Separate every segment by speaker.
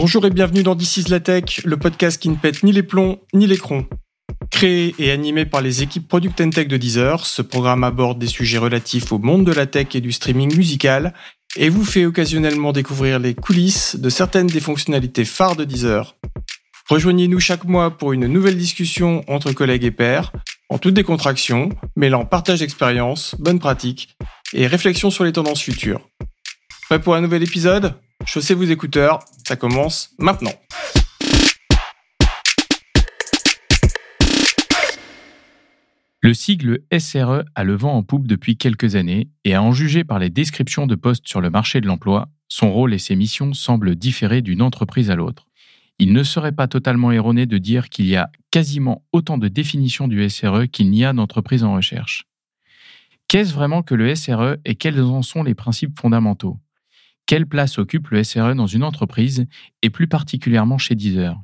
Speaker 1: Bonjour et bienvenue dans This is la Tech, le podcast qui ne pète ni les plombs ni les crons. Créé et animé par les équipes Product and Tech de Deezer, ce programme aborde des sujets relatifs au monde de la tech et du streaming musical et vous fait occasionnellement découvrir les coulisses de certaines des fonctionnalités phares de Deezer. Rejoignez-nous chaque mois pour une nouvelle discussion entre collègues et pairs, en toute décontraction, mêlant partage d'expérience, bonnes pratiques et réflexion sur les tendances futures. Prêt pour un nouvel épisode? Chaussez vos écouteurs, ça commence maintenant.
Speaker 2: Le sigle SRE a le vent en poupe depuis quelques années et à en juger par les descriptions de postes sur le marché de l'emploi, son rôle et ses missions semblent différer d'une entreprise à l'autre. Il ne serait pas totalement erroné de dire qu'il y a quasiment autant de définitions du SRE qu'il n'y a d'entreprises en recherche. Qu'est-ce vraiment que le SRE et quels en sont les principes fondamentaux? Quelle place occupe le SRE dans une entreprise et plus particulièrement chez Deezer?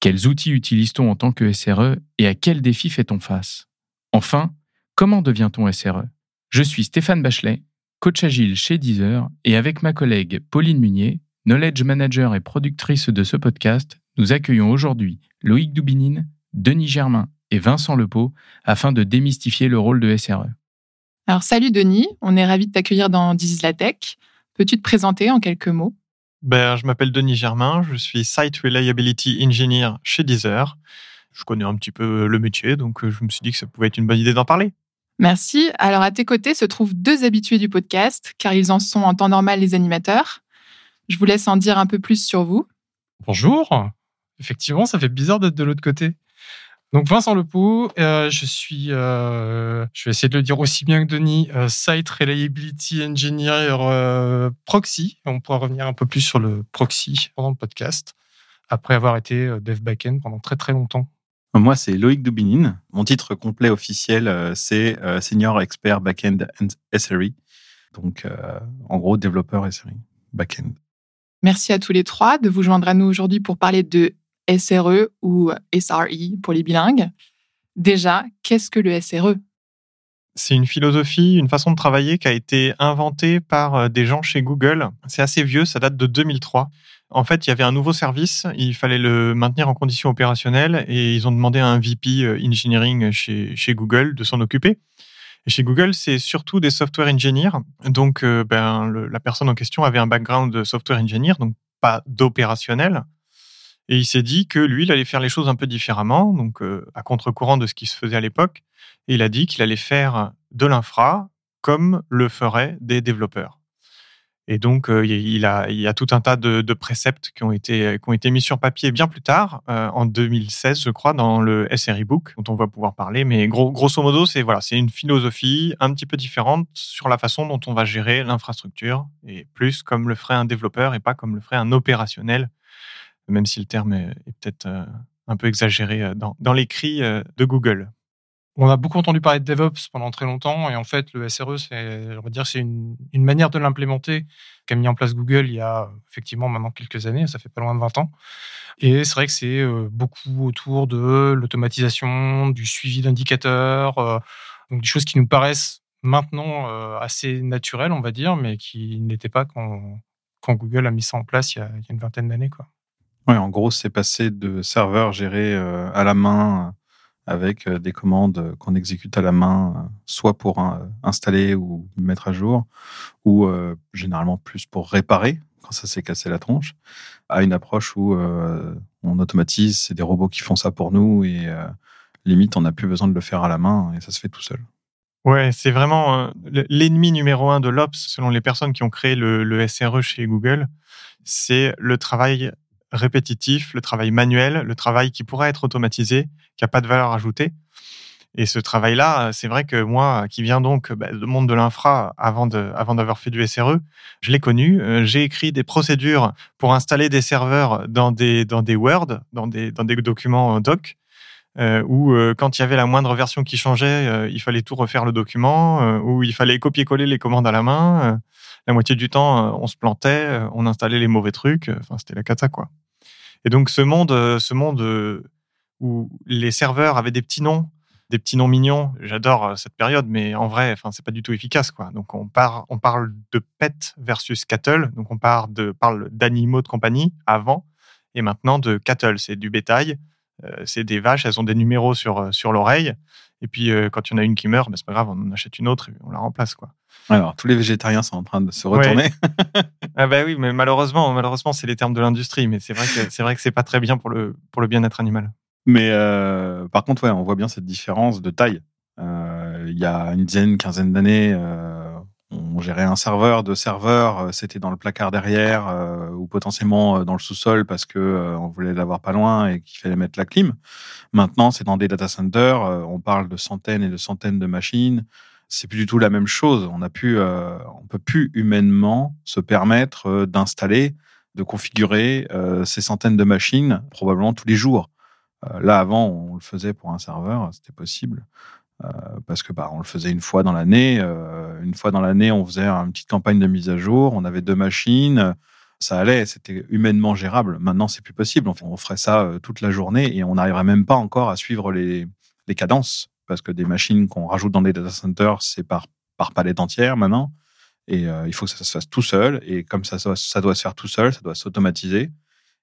Speaker 2: Quels outils utilise-t-on en tant que SRE et à quels défis fait-on face? Enfin, comment devient-on SRE Je suis Stéphane Bachelet, coach agile chez Deezer et avec ma collègue Pauline Munier, knowledge manager et productrice de ce podcast, nous accueillons aujourd'hui Loïc Doubinine, Denis Germain et Vincent Lepeau afin de démystifier le rôle de SRE.
Speaker 3: Alors salut Denis, on est ravi de t'accueillir dans This la Tech. Peux-tu te présenter en quelques mots?
Speaker 4: Ben, Je m'appelle Denis Germain, je suis Site Reliability Engineer chez Deezer. Je connais un petit peu le métier, donc euh, je me suis dit que ça pouvait être une bonne idée d'en parler.
Speaker 3: Merci. Alors à tes côtés se trouvent deux habitués du podcast, car ils en sont en temps normal les animateurs. Je vous laisse en dire un peu plus sur vous.
Speaker 1: Bonjour. Effectivement, ça fait bizarre d'être de l'autre côté. Donc Vincent Lepoux, euh, je suis, euh, je vais essayer de le dire aussi bien que Denis, euh, Site Reliability Engineer euh, Proxy. On pourra revenir un peu plus sur le proxy pendant le podcast, après avoir été dev backend pendant très très longtemps.
Speaker 5: Moi, c'est Loïc Doubinine. Mon titre complet officiel, c'est Senior Expert Backend and SRE. Donc, en gros, développeur SRE, backend.
Speaker 3: Merci à tous les trois de vous joindre à nous aujourd'hui pour parler de SRE ou SRE pour les bilingues. Déjà, qu'est-ce que le SRE
Speaker 4: c'est une philosophie, une façon de travailler qui a été inventée par euh, des gens chez Google. C'est assez vieux, ça date de 2003. En fait, il y avait un nouveau service, il fallait le maintenir en conditions opérationnelles et ils ont demandé à un VP euh, engineering chez, chez Google de s'en occuper. Chez Google, c'est surtout des software engineers. Donc, euh, ben, la personne en question avait un background de software engineer, donc pas d'opérationnel. Et il s'est dit que lui, il allait faire les choses un peu différemment, donc euh, à contre-courant de ce qui se faisait à l'époque. Et il a dit qu'il allait faire de l'infra comme le feraient des développeurs. Et donc, euh, il, a, il y a tout un tas de, préceptes qui ont, été, qui ont été mis sur papier bien plus tard, euh, en 2016, je crois, dans le SRE Book, dont on va pouvoir parler. Mais grosso modo, c'est voilà, c'est une philosophie un petit peu différente sur la façon dont on va gérer l'infrastructure, et plus comme le ferait un développeur et pas comme le ferait un opérationnel même si le terme est, peut-être euh, un peu exagéré euh, dans, l'écrit euh, de Google.
Speaker 1: On a beaucoup entendu parler de DevOps pendant très longtemps, et en fait, le SRE, c'est, on dire, c'est une, manière de l'implémenter qu'a mis en place Google il y a effectivement maintenant quelques années, ça fait pas loin de 20 ans. Et c'est vrai que c'est beaucoup autour de l'automatisation, du suivi d'indicateurs, donc des choses qui nous paraissent maintenant assez naturelles, on va dire, mais qui n'étaient pas quand, quand Google a mis ça en place il y a, il y a une vingtaine d'années, quoi.
Speaker 5: En gros, c'est passé de serveurs gérés euh, à la main euh, avec euh, des commandes qu'on exécute à la main, soit pour installer ou mettre à jour, ou généralement plus pour réparer quand ça s'est cassé la tronche, à une approche où on automatise, c'est des robots qui font ça pour nous et limite on n'a plus besoin de le faire à la main et ça se fait tout seul.
Speaker 4: Ouais, c'est vraiment l'ennemi numéro un de l'Ops, selon les personnes qui ont créé le, le SRE chez Google, c'est le travail répétitif, le travail manuel, le travail qui pourrait être automatisé, qui n'a pas de valeur ajoutée. Et ce travail-là, c'est vrai que moi, qui viens donc bah, du monde de l'infra avant de, avant d'avoir fait du SRE, je l'ai connu. Euh, j'ai écrit des procédures pour installer des serveurs dans des, dans des Word, dans des, dans des documents doc, euh, où euh, quand il y avait la moindre version qui changeait, il fallait tout refaire le document, où il fallait copier-coller les commandes à la main la moitié du temps, euh, on se plantait, euh, on installait les mauvais trucs. Enfin, c'était la cata, quoi. Et donc, ce monde, euh, ce monde où les serveurs avaient des petits noms, des petits noms mignons. J'adore cette période, mais en vrai, enfin, c'est pas du tout efficace, quoi. Donc, on, parle de pet versus cattle. Donc, on de, parle d'animaux de compagnie avant et maintenant de cattle. C'est du bétail. C'est des vaches, elles ont des numéros sur, sur l'oreille. Et puis, quand il y en a une qui meurt, ben, c'est pas grave, on en achète une autre et on la remplace, quoi.
Speaker 5: Alors, tous les végétariens sont en train de se retourner.
Speaker 4: ah bah oui, mais malheureusement, malheureusement, c'est les termes de l'industrie. Mais c'est vrai que c'est vrai que c'est pas très bien pour le pour le bien-être animal.
Speaker 5: Mais euh, par contre, ouais, on voit bien cette différence de taille. Euh, il y a une dizaine, une quinzaine d'années, euh, on gérait un serveur, deux serveurs, c'était dans le placard derrière ou potentiellement dans le sous-sol parce que on voulait l'avoir pas loin et qu'il fallait mettre la clim. Maintenant, c'est dans des data centers. on parle de centaines et de centaines de machines c'est plus du tout la même chose. On a pu, euh, on peut plus humainement se permettre euh, d'installer, de configurer euh, ces centaines de machines probablement tous les jours. là, avant, on le faisait pour un serveur, c'était possible. Parce que bah, on le faisait une fois dans l'année. une fois dans l'année, on faisait une petite campagne de mise à jour. On avait deux machines ça allait, c'était humainement gérable. Maintenant, c'est plus possible. On ferait ça toute la journée et on n'arriverait même pas encore à suivre les, cadences parce que des machines qu'on rajoute dans des data centers, c'est par, par palette entière maintenant. Et euh, il faut que ça se fasse tout seul. Et comme ça, ça doit se faire tout seul, ça doit s'automatiser.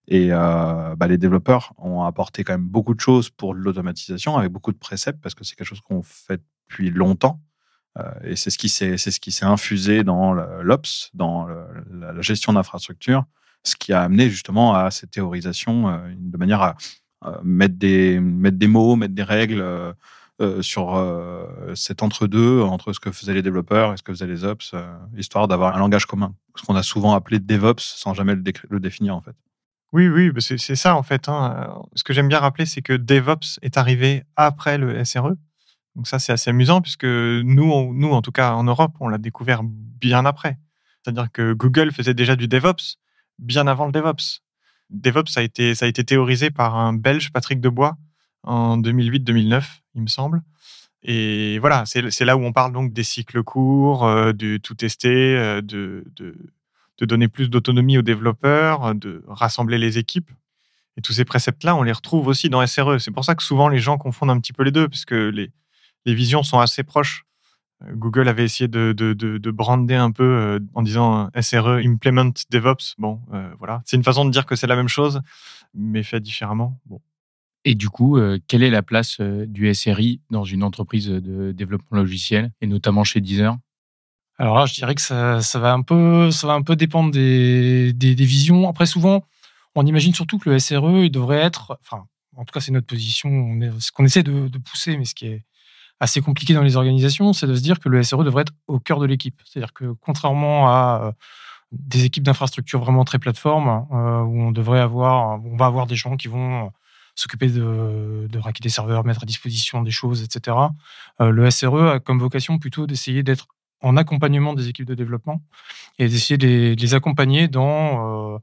Speaker 5: Et euh, bah, les développeurs ont apporté quand même beaucoup de choses pour l'automatisation, avec beaucoup de préceptes, parce que c'est quelque chose qu'on fait depuis longtemps. Euh, et c'est ce qui s'est, infusé dans l'ops, dans la gestion d'infrastructure, ce qui a amené justement à cette théorisation de manière à mettre des mots, mettre des règles euh, sur euh, cet entre-deux, entre ce que faisaient les développeurs et ce que faisaient les ops, euh, histoire d'avoir un langage commun. Ce qu'on a souvent appelé DevOps sans jamais le, définir, en fait.
Speaker 4: Oui, oui, bah, c'est ça, en fait. Hein. Ce que j'aime bien rappeler, c'est que DevOps est arrivé après le SRE. Donc ça, c'est assez amusant, puisque nous, nous, en tout cas en Europe, on l'a découvert bien après. C'est-à-dire que Google faisait déjà du DevOps bien avant le DevOps. DevOps a été, ça a été théorisé par un Belge, Patrick Debois, en 2008-2009, il me semble. Et voilà, c'est là où on parle donc des cycles courts, euh, de tout tester, de, de, de, donner plus d'autonomie aux développeurs, de rassembler les équipes. Et tous ces préceptes-là, on les retrouve aussi dans SRE. C'est pour ça que souvent les gens confondent un petit peu les deux, puisque les, les visions sont assez proches. Euh, Google avait essayé de, de, de brander un peu en disant SRE Implement DevOps. Bon, voilà. C'est une façon de dire que c'est la même chose, mais fait différemment.
Speaker 2: Et du coup, euh, quelle est la place euh, du SRI dans une entreprise de développement logiciel, et notamment chez Deezer?
Speaker 1: Alors là, je dirais que ça, va, un peu, ça va un peu dépendre des, des, visions. Après, souvent, on imagine surtout que le SRE, il devrait être, enfin, en tout cas, c'est notre position, ce qu'on essaie de, pousser, mais ce qui est assez compliqué dans les organisations, c'est de se dire que le SRE devrait être au cœur de l'équipe. C'est-à-dire que contrairement à euh, des équipes d'infrastructure vraiment très plateforme, où on devrait avoir, on va avoir des gens qui vont s'occuper de, de raquer des serveurs, mettre à disposition des choses, etc. Euh, le SRE a comme vocation plutôt d'essayer d'être en accompagnement des équipes de développement et d'essayer de, les accompagner dans, euh,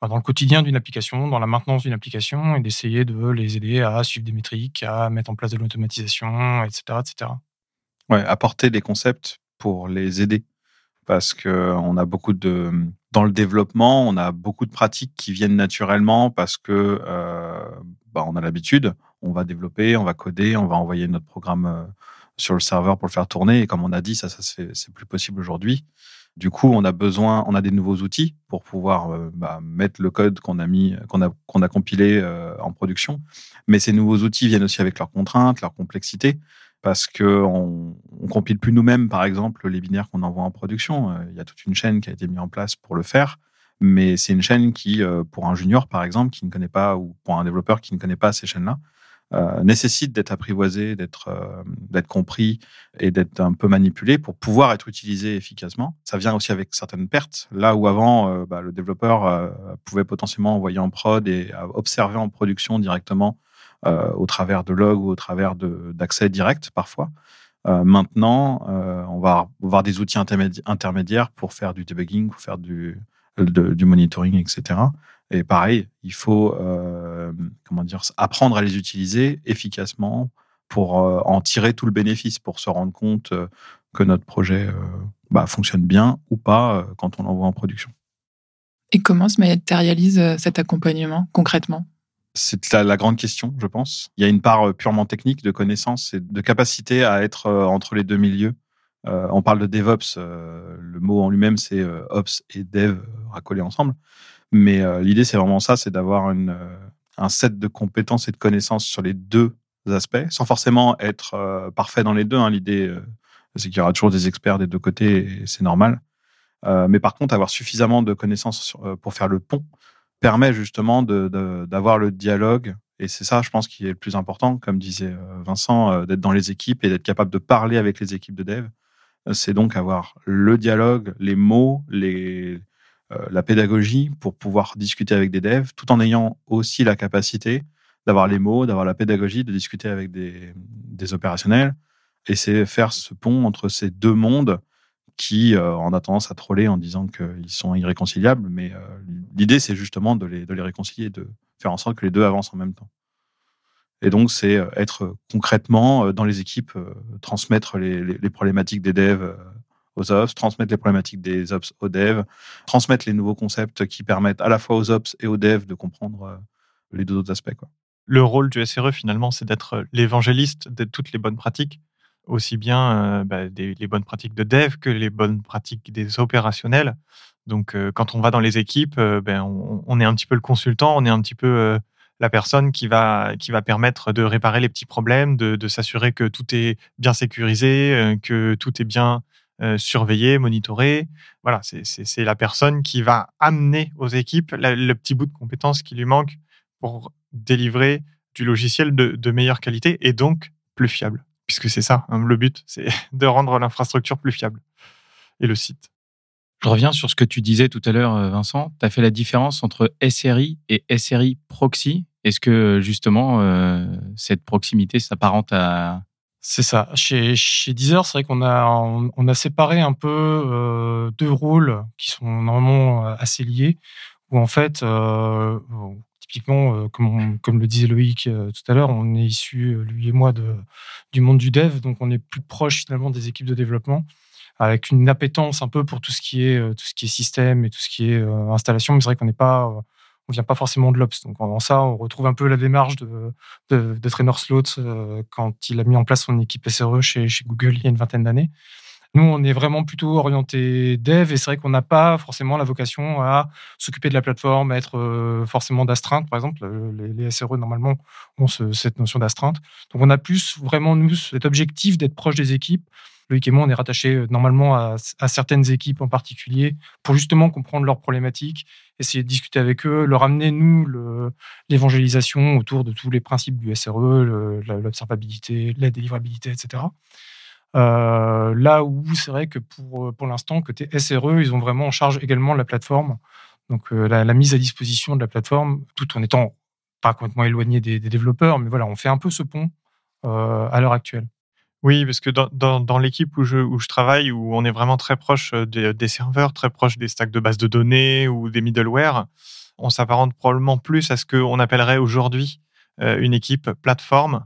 Speaker 1: bah, dans le quotidien d'une application, dans la maintenance d'une application et d'essayer de les aider à suivre des métriques, à mettre en place de l'automatisation, etc., etc.
Speaker 5: Ouais, apporter des concepts pour les aider parce qu'on a beaucoup de dans le développement, on a beaucoup de pratiques qui viennent naturellement parce que euh, bah, on a l'habitude, on va développer, on va coder, on va envoyer notre programme euh, sur le serveur pour le faire tourner. Et comme on a dit, ça, ça c'est plus possible aujourd'hui. Du coup, on a besoin, on a des nouveaux outils pour pouvoir euh, bah, mettre le code qu'on a mis, qu'on a, a compilé en production. Mais ces nouveaux outils viennent aussi avec leurs contraintes, leur complexité parce que on, compile plus nous-mêmes, par exemple, les binaires qu'on envoie en production. Euh, il y a toute une chaîne qui a été mise en place pour le faire, mais c'est une chaîne qui, euh, pour un junior, par exemple, qui ne connaît pas, ou pour un développeur qui ne connaît pas ces chaînes-là, euh, nécessite d'être apprivoisé, d'être d'être compris et d'être un peu manipulé pour pouvoir être utilisé efficacement. Ça vient aussi avec certaines pertes. Là où avant, bah, le développeur pouvait potentiellement envoyer en prod et observer en production directement euh, au travers de logs ou au travers d'accès direct parfois. Euh, maintenant, euh, on va avoir des outils intermédiaires pour faire du debugging, pour faire du, du monitoring, etc. Et pareil, il faut comment dire, apprendre à les utiliser efficacement pour en tirer tout le bénéfice, pour se rendre compte que notre projet bah, fonctionne bien ou pas quand on l'envoie en production.
Speaker 3: Et comment se matérialise cet accompagnement concrètement?
Speaker 5: C'est la, la, grande question, je pense. Il y a une part purement technique de connaissances et de capacité à être entre les deux milieux. Euh, on parle de DevOps, euh, le mot en lui-même, c'est euh, Ops et Dev racolés ensemble. Mais l'idée, c'est vraiment ça, c'est d'avoir un set de compétences et de connaissances sur les deux aspects, sans forcément être parfait dans les deux. Hein. L'idée, c'est qu'il y aura toujours des experts des deux côtés, et c'est normal. mais par contre, avoir suffisamment de connaissances pour faire le pont permet justement d'avoir le dialogue. Et c'est ça, je pense, qui est le plus important, comme disait Vincent, d'être dans les équipes et d'être capable de parler avec les équipes de dev c'est donc avoir le dialogue, les mots, les, euh, la pédagogie pour pouvoir discuter avec des devs, tout en ayant aussi la capacité d'avoir les mots, d'avoir la pédagogie, de discuter avec des, opérationnels. Et c'est faire ce pont entre ces deux mondes qui, euh, on a tendance à troller en disant qu'ils sont irréconciliables. Mais euh, l'idée, c'est justement de les, réconcilier, de faire en sorte que les deux avancent en même temps. Et donc, c'est euh, être concrètement euh, dans les équipes, euh, transmettre les, problématiques des devs aux ops, transmettre les problématiques des ops aux devs, transmettre les nouveaux concepts qui permettent à la fois aux ops et aux devs de comprendre les deux autres aspects. Quoi.
Speaker 4: Le rôle du SRE, finalement, c'est d'être l'évangéliste de toutes les bonnes pratiques, aussi bien bah, des, les bonnes pratiques de dev que les bonnes pratiques des opérationnels. Donc, quand on va dans les équipes, ben, on, est un petit peu le consultant, on est un petit peu la personne qui va, qui va permettre de réparer les petits problèmes, de, s'assurer que tout est bien sécurisé, euh, que tout est bien euh, surveillé, monitoré. Voilà, c'est la personne qui va amener aux équipes le petit bout de compétences qui lui manque pour délivrer du logiciel de, meilleure qualité et donc plus fiable. Puisque c'est ça, hein, le but, c'est de rendre l'infrastructure plus fiable et le site.
Speaker 2: Je reviens sur ce que tu disais tout à l'heure, euh, Vincent. Tu as fait la différence entre SRI et SRI proxy. Est-ce que justement, euh, cette proximité s'apparente à...
Speaker 1: C'est ça. Chez, chez Deezer, c'est vrai qu'on a, on, a séparé un peu euh, deux rôles qui sont normalement assez liés, où en fait, typiquement, comme, comme le disait Loïc tout à l'heure, on est issu, lui et moi, de, du monde du dev, donc on est plus proche finalement des équipes de développement avec une appétence un peu pour tout ce qui est euh, tout ce qui est système et tout ce qui est euh, installation. Mais c'est vrai qu'on n'est pas euh, on vient pas forcément de l'Ops. Donc en ça, on retrouve un peu la démarche de, de, de Trainer Sloat quand il a mis en place son équipe SRE chez, chez Google il y a une vingtaine d'années. Nous, on est vraiment plutôt orienté dev et c'est vrai qu'on n'a pas forcément la vocation à s'occuper de la plateforme, à être forcément d'astreinte. Par exemple, les, les, SRE, normalement, ont cette notion d'astreinte. Donc, on a plus vraiment, nous, cet objectif d'être proche des équipes, Loïc et moi, on est rattachés euh, normalement à, certaines équipes en particulier pour justement comprendre leurs problématiques, essayer de discuter avec eux, leur amener, nous, l'évangélisation autour de tous les principes du SRE, l'observabilité, la délivrabilité, etc. Euh, là où c'est vrai que pour, pour l'instant, côté SRE, ils ont vraiment en charge également la plateforme, donc euh, la, mise à disposition de la plateforme, tout en étant pas complètement éloigné des, développeurs, mais voilà, on fait un peu ce pont à l'heure actuelle.
Speaker 4: Oui, parce que dans, dans, l'équipe où je, où je travaille, où on est vraiment très proche euh, des, serveurs, très proche des stacks de base de données ou des middleware, on s'apparente probablement plus à ce qu'on appellerait aujourd'hui euh, une équipe plateforme,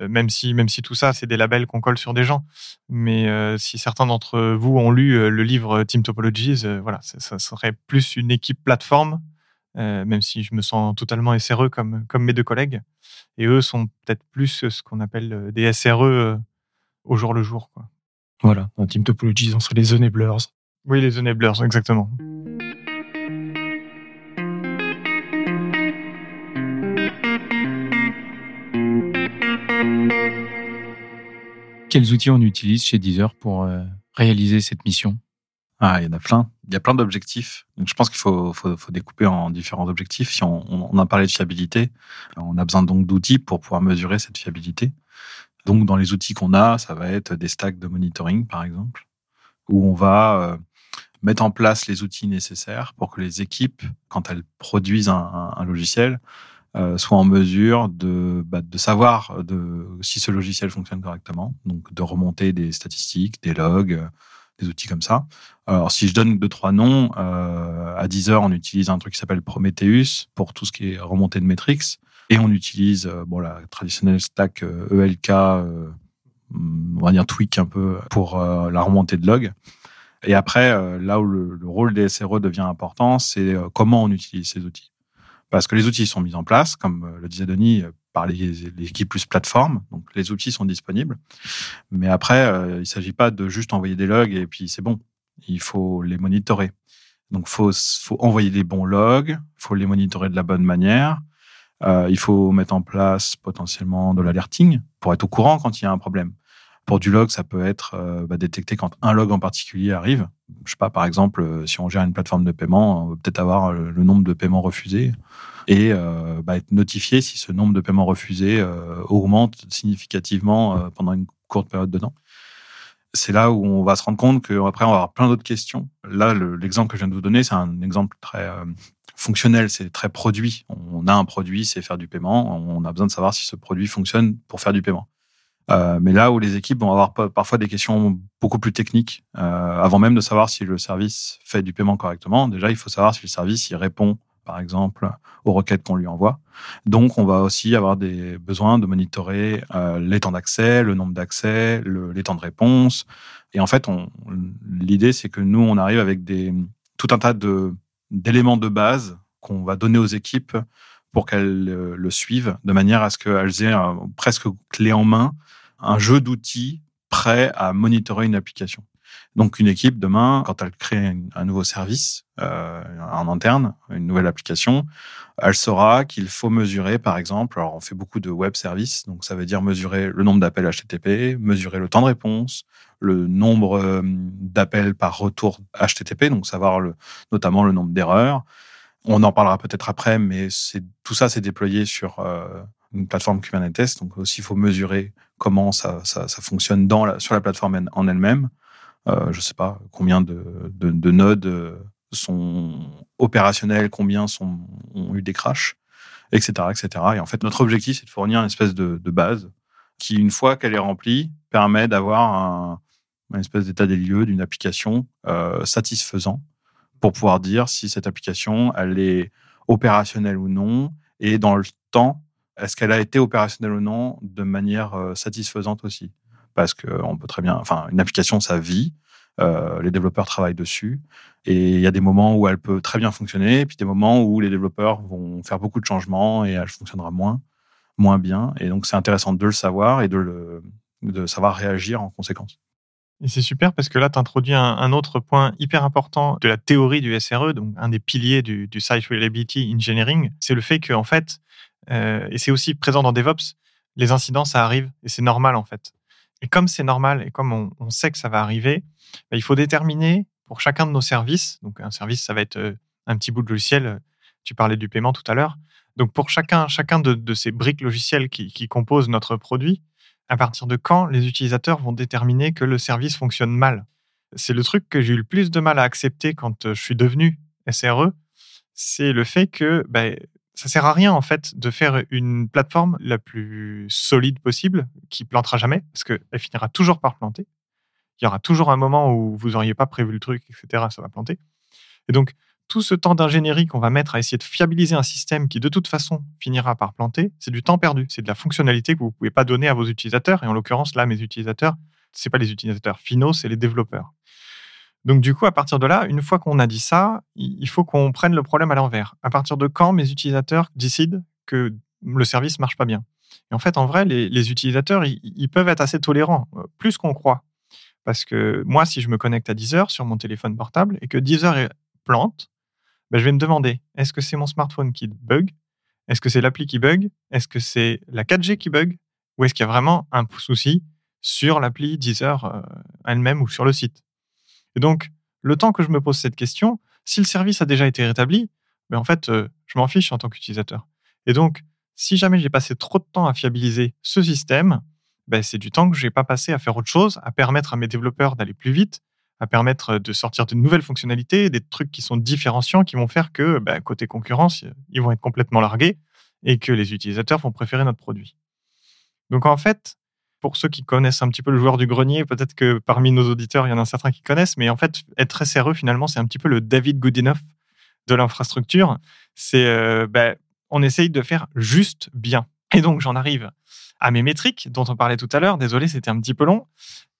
Speaker 4: euh, même si, même si tout ça, c'est des labels qu'on colle sur des gens. Mais si certains d'entre vous ont lu le livre Team Topologies, voilà, ça, serait plus une équipe plateforme, même si je me sens totalement SRE comme, comme mes deux collègues. Et eux sont peut-être plus ce qu'on appelle des SRE au jour le jour. Quoi.
Speaker 1: Voilà, dans Team Topologies, on serait les enablers.
Speaker 4: Oui, les enablers, exactement.
Speaker 2: Quels outils on utilise chez Deezer pour euh, réaliser cette mission?
Speaker 5: Ah, il y en a plein. Il y a plein d'objectifs. Donc, je pense qu'il faut, faut, faut, découper en différents objectifs. Si on, on, a parlé de fiabilité, on a besoin donc d'outils pour pouvoir mesurer cette fiabilité. Donc, dans les outils qu'on a, ça va être des stacks de monitoring, par exemple, où on va euh, mettre en place les outils nécessaires pour que les équipes, quand elles produisent un, logiciel, euh, soient en mesure de, bah, savoir si ce logiciel fonctionne correctement, donc de remonter des statistiques, des logs, des outils comme ça. Alors, si je donne deux, trois noms, euh, à Deezer, on utilise un truc qui s'appelle Prometheus pour tout ce qui est remontée de metrics. Et on utilise euh, bon, la traditionnelle stack ELK, euh, e euh, on va dire tweak un peu pour la remontée de log. Et après, là où le, rôle des SRE devient important, c'est comment on utilise ces outils. Parce que les outils sont mis en place, comme le disait Denis, par les, équipes plus plateforme. Donc, les outils sont disponibles. Mais après, il ne s'agit pas de juste envoyer des logs et puis c'est bon. Il faut les monitorer. Donc, faut, faut envoyer des bons logs, faut les monitorer de la bonne manière. Il faut mettre en place potentiellement de l'alerting pour être au courant quand il y a un problème. Pour du log, ça peut être euh, bah, détecté quand un log en particulier arrive. Je sais pas, par exemple, euh, si on gère une plateforme de paiement, on va peut-être avoir le, nombre de paiements refusés et euh, bah, être notifié si ce nombre de paiements refusés augmente significativement pendant une courte période de temps. C'est là où on va se rendre compte qu'après, on va avoir plein d'autres questions. Là, l'exemple que je viens de vous donner, c'est un exemple très fonctionnel, c'est très produit. On a un produit, c'est faire du paiement. On a besoin de savoir si ce produit fonctionne pour faire du paiement. Euh, mais là où les équipes vont avoir parfois des questions beaucoup plus techniques, euh, avant même de savoir si le service fait du paiement correctement, déjà il faut savoir si le service il répond par exemple aux requêtes qu'on lui envoie. Donc on va aussi avoir des besoins de monitorer euh, les temps d'accès, le nombre d'accès, le, les temps de réponse. Et en fait, l'idée c'est que nous on arrive avec des tout un tas de d'éléments de base qu'on va donner aux équipes pour qu'elles le suivent de manière à ce qu'elles aient presque clé en main un jeu d'outils prêt à monitorer une application. Donc une équipe demain, quand elle crée un nouveau service euh, en interne, une nouvelle application, elle saura qu'il faut mesurer, par exemple, alors on fait beaucoup de web services, donc ça veut dire mesurer le nombre d'appels HTTP, mesurer le temps de réponse, le nombre euh, d'appels par retour HTTP, donc savoir le, notamment le nombre d'erreurs. On en parlera peut-être après, mais tout ça c'est déployé sur euh, une plateforme Kubernetes, donc aussi il faut mesurer comment ça, ça, ça fonctionne dans la, sur la plateforme en elle-même. Euh, je ne sais pas combien de, de, de, nodes euh, sont opérationnels, combien ont eu des crashs, etc., etc. Et en fait, notre objectif, c'est de fournir une espèce de, de base qui, une fois qu'elle est remplie, permet d'avoir un, une espèce d'état des lieux d'une application euh, satisfaisant pour pouvoir dire si cette application, elle est opérationnelle ou non, et dans le temps est-ce qu'elle a été opérationnelle ou non de manière euh, satisfaisante aussi Parce qu'on peut très bien, enfin, une application, ça vit, euh, les développeurs travaillent dessus, et il y a des moments où elle peut très bien fonctionner, et puis des moments où les développeurs vont faire beaucoup de changements et elle fonctionnera moins, moins bien. Et donc, c'est intéressant de le savoir et de, le, de savoir réagir en conséquence.
Speaker 4: Et c'est super parce que là, tu introduis un, autre point hyper important de la théorie du SRE, donc un des piliers du, Site Reliability Engineering, c'est le fait qu'en fait, euh, et c'est aussi présent dans DevOps. Les incidents, ça arrive et c'est normal en fait. Et comme c'est normal et comme on, sait que ça va arriver, bah, il faut déterminer pour chacun de nos services. Donc un service, ça va être euh, un petit bout de logiciel. Tu parlais du paiement tout à l'heure. Donc pour chacun, chacun de, ces briques logicielles qui, qui composent notre produit, à partir de quand les utilisateurs vont déterminer que le service fonctionne mal? C'est le truc que j'ai eu le plus de mal à accepter quand euh, je suis devenu SRE, c'est le fait que bah, ça sert à rien en fait de faire une plateforme la plus solide possible qui plantera jamais parce qu'elle finira toujours par planter. Il y aura toujours un moment où vous n'auriez pas prévu le truc, etc. Ça va planter. Et donc tout ce temps d'ingénierie qu'on va mettre à essayer de fiabiliser un système qui de toute façon finira par planter, c'est du temps perdu. C'est de la fonctionnalité que vous pouvez pas donner à vos utilisateurs. Et en l'occurrence là, mes utilisateurs, c'est pas les utilisateurs finaux, c'est les développeurs. Donc du coup, à partir de là, une fois qu'on a dit ça, il faut qu'on prenne le problème à l'envers. À partir de quand mes utilisateurs décident que le service marche pas bien? Et en fait, en vrai, les, utilisateurs, ils, peuvent être assez tolérants, euh, plus qu'on croit. Parce que moi, si je me connecte à Deezer sur mon téléphone portable et que Deezer plante, ben, je vais me demander, est-ce que c'est mon smartphone qui bug? Est-ce que c'est l'appli qui bug? Est-ce que c'est la 4G qui bug? Ou est-ce qu'il y a vraiment un souci sur l'appli Deezer euh, elle-même ou sur le site? Et donc, le temps que je me pose cette question, si le service a déjà été rétabli, ben, en fait, euh, je m'en fiche en tant qu'utilisateur. Et donc, si jamais j'ai passé trop de temps à fiabiliser ce système, ben, c'est du temps que je n'ai pas passé à faire autre chose, à permettre à mes développeurs d'aller plus vite, à permettre de sortir de nouvelles fonctionnalités, des trucs qui sont différenciants, qui vont faire que, ben, côté concurrence, ils vont être complètement largués et que les utilisateurs vont préférer notre produit. Donc en fait, pour ceux qui connaissent un petit peu le joueur du grenier, peut-être que parmi nos auditeurs, il y en a certains qui connaissent, mais en fait, être SRE, finalement, c'est un petit peu le David Goodenough de l'infrastructure. C'est, euh, ben, on essaye de faire juste bien. Et donc, j'en arrive à mes métriques dont on parlait tout à l'heure. Désolé, c'était un petit peu long.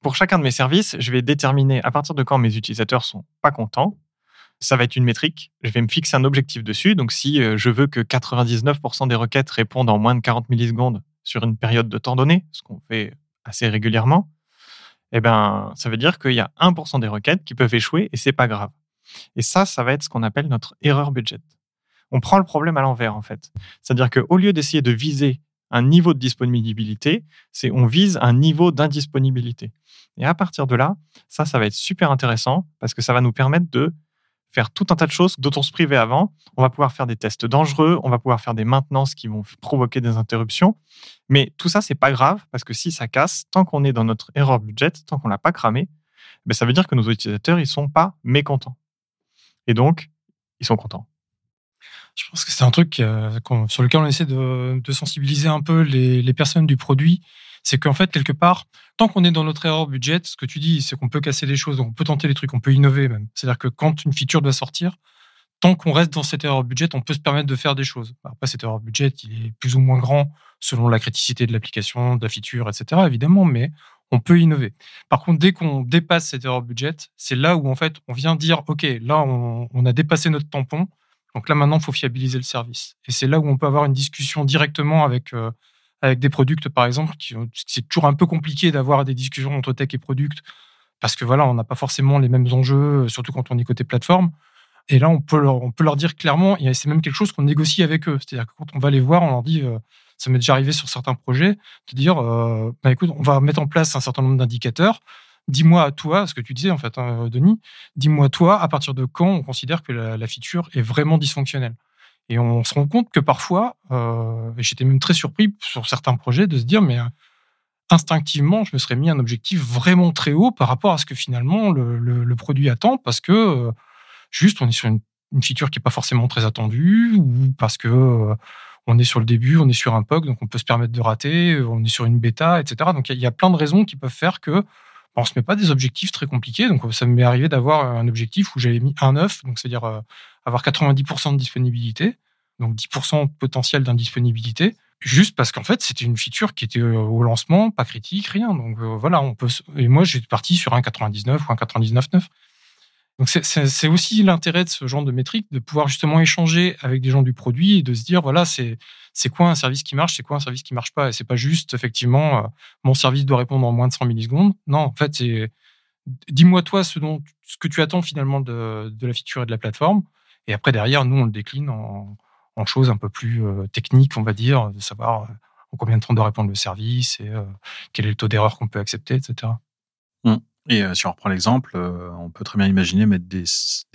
Speaker 4: Pour chacun de mes services, je vais déterminer à partir de quand mes utilisateurs sont pas contents. Ça va être une métrique. Je vais me fixer un objectif dessus. Donc, si euh, je veux que 99% des requêtes répondent en moins de 40 millisecondes sur une période de temps donné, ce qu'on fait assez régulièrement, eh ben, ça veut dire qu'il y a 1% des requêtes qui peuvent échouer et c'est pas grave. Et ça, ça va être ce qu'on appelle notre erreur budget. On prend le problème à l'envers, en fait. C'est-à-dire qu'au lieu d'essayer de viser un niveau de disponibilité, c'est on vise un niveau d'indisponibilité. Et à partir de là, ça, ça va être super intéressant parce que ça va nous permettre de faire tout un tas de choses dont on se privait avant. On va pouvoir faire des tests dangereux, on va pouvoir faire des maintenances qui vont provoquer des interruptions. Mais tout ça, c'est pas grave parce que si ça casse, tant qu'on est dans notre erreur budget, tant qu'on l'a pas cramé, ben ça veut dire que nos utilisateurs, ils sont pas mécontents. Et donc, ils sont contents.
Speaker 1: Je pense que c'est un truc euh, sur lequel on essaie de, sensibiliser un peu les, les personnes du produit. C'est qu'en fait, quelque part, tant qu'on est dans notre erreur budget, ce que tu dis, c'est qu'on peut casser des choses, on peut tenter des trucs, on peut innover même. C'est-à-dire que quand une feature doit sortir, tant qu'on reste dans cette erreur budget, on peut se permettre de faire des choses. Après, cette erreur budget, il est plus ou moins grand selon la criticité de l'application, de la feature, etc., évidemment, mais on peut innover. Par contre, dès qu'on dépasse cette erreur budget, c'est là où, en fait, on vient dire, OK, là, on, a dépassé notre tampon, donc là, maintenant, il faut fiabiliser le service. Et c'est là où on peut avoir une discussion directement avec, euh, avec des products, par exemple. C'est toujours un peu compliqué d'avoir des discussions entre tech et product parce que voilà, on n'a pas forcément les mêmes enjeux, surtout quand on est côté plateforme. Et là, on peut leur, on peut leur dire clairement, et c'est même quelque chose qu'on négocie avec eux. C'est-à-dire que quand on va les voir, on leur dit, euh, ça m'est déjà arrivé sur certains projets, de dire, euh, bah, écoute, on va mettre en place un certain nombre d'indicateurs. Dis-moi toi, ce que tu disais en fait, hein, Denis, dis-moi toi, à partir de quand on considère que la, feature est vraiment dysfonctionnelle? Et on se rend compte que parfois, euh, et j'étais même très surpris sur certains projets de se dire, mais instinctivement, je me serais mis un objectif vraiment très haut par rapport à ce que finalement le, produit attend, parce que juste on est sur une, feature qui n'est pas forcément très attendue, ou parce que on est sur le début, on est sur un POC, donc on peut se permettre de rater, on est sur une bêta, etc. Donc il y, a plein de raisons qui peuvent faire que on se met pas des objectifs très compliqués. Donc ça m'est arrivé d'avoir un objectif où j'avais mis un œuf, donc c'est-à-dire euh, avoir 90% de disponibilité, donc 10% de potentiel d'indisponibilité, juste parce qu'en fait c'était une feature qui était euh, au lancement, pas critique, rien. Donc euh, voilà, on peut. Et moi j'ai parti sur un 99 ou un 99.9. Donc c'est aussi l'intérêt de ce genre de métrique, de pouvoir justement échanger avec des gens du produit et de se dire voilà c'est quoi un service qui marche, c'est quoi un service qui marche pas. Et c'est pas juste effectivement euh, mon service doit répondre en moins de 100 millisecondes. Non, en fait dis-moi toi ce dont ce que tu attends finalement de, de, la feature et de la plateforme. Et après derrière nous on le décline en, en choses un peu plus euh, techniques on va dire, de savoir euh, en combien de temps doit répondre le service et quel est le taux d'erreur qu'on peut accepter, etc.
Speaker 5: Et euh, si on reprend l'exemple, euh, on peut très bien imaginer mettre des,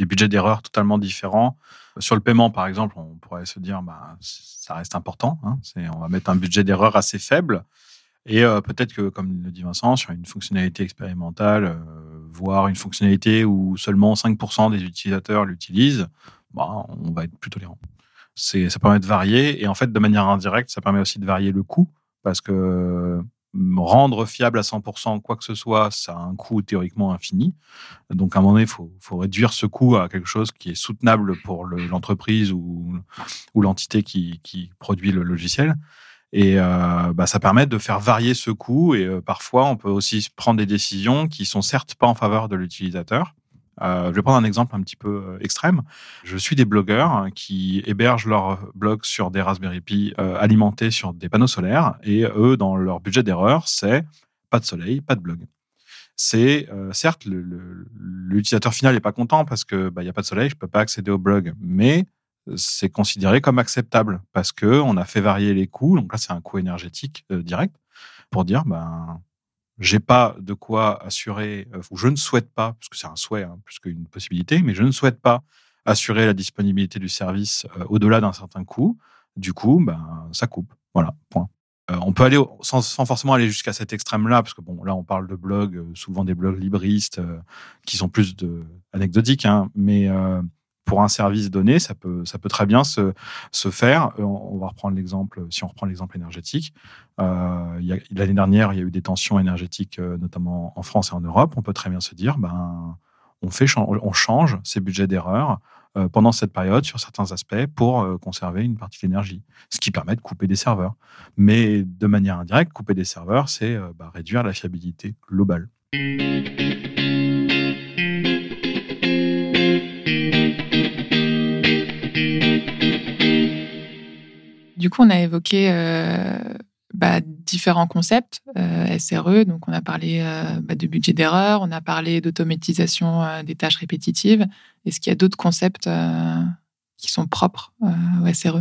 Speaker 5: budgets d'erreur totalement différents. Sur le paiement, par exemple, on pourrait se dire, bah, ça reste important. Hein, on va mettre un budget d'erreur assez faible. Et euh, peut-être que, comme le dit Vincent, sur une fonctionnalité expérimentale, voire une fonctionnalité où seulement 5% des utilisateurs l'utilisent, bah, on va être plus tolérant. Ça permet de varier. Et en fait, de manière indirecte, ça permet aussi de varier le coût. Parce que rendre fiable à 100% quoi que ce soit, ça a un coût théoriquement infini. Donc à un moment donné, il faut, faut, réduire ce coût à quelque chose qui est soutenable pour l'entreprise ou, ou l'entité qui, qui, produit le logiciel. Et euh, bah, ça permet de faire varier ce coût. Et euh, parfois, on peut aussi prendre des décisions qui sont certes pas en faveur de l'utilisateur, euh, je vais prendre un exemple un petit peu euh, extrême. Je suis des blogueurs hein, qui hébergent leur blog sur des Raspberry Pi euh, alimentés sur des panneaux solaires et eux, dans leur budget d'erreur, c'est pas de soleil, pas de blog. C'est certes l'utilisateur final n'est pas content parce que bah, il y a pas de soleil, je peux pas accéder au blog, mais c'est considéré comme acceptable parce que on a fait varier les coûts. Donc là, c'est un coût énergétique direct pour dire ben j'ai pas de quoi assurer, euh, ou je ne souhaite pas, parce que c'est un souhait hein, plus qu'une possibilité, mais je ne souhaite pas assurer la disponibilité du service euh, au-delà d'un certain coût. Du coup, ben, ça coupe. Voilà, point. Euh, on peut aller sans, sans forcément aller jusqu'à cet extrême-là, parce que bon, là, on parle de blogs, souvent des blogs libristes, qui sont plus de anecdotiques, hein, mais pour un service donné, ça peut, très bien se, faire. Euh, on va reprendre l'exemple, si on reprend l'exemple énergétique. Euh, L'année dernière, il y a eu des tensions énergétiques, euh, notamment en France et en Europe. On peut très bien se dire, ben, on, fait, on change ces budgets d'erreur pendant cette période sur certains aspects pour conserver une partie de l'énergie, ce qui permet de couper des serveurs. Mais de manière indirecte, couper des serveurs, c'est bah, réduire la fiabilité globale.
Speaker 3: Du coup, on a évoqué euh, bah, différents concepts euh, SRE. Donc, on a parlé euh, bah, de budget d'erreur, on a parlé d'automatisation euh, des tâches répétitives. Est-ce qu'il y a d'autres concepts qui sont propres au SRE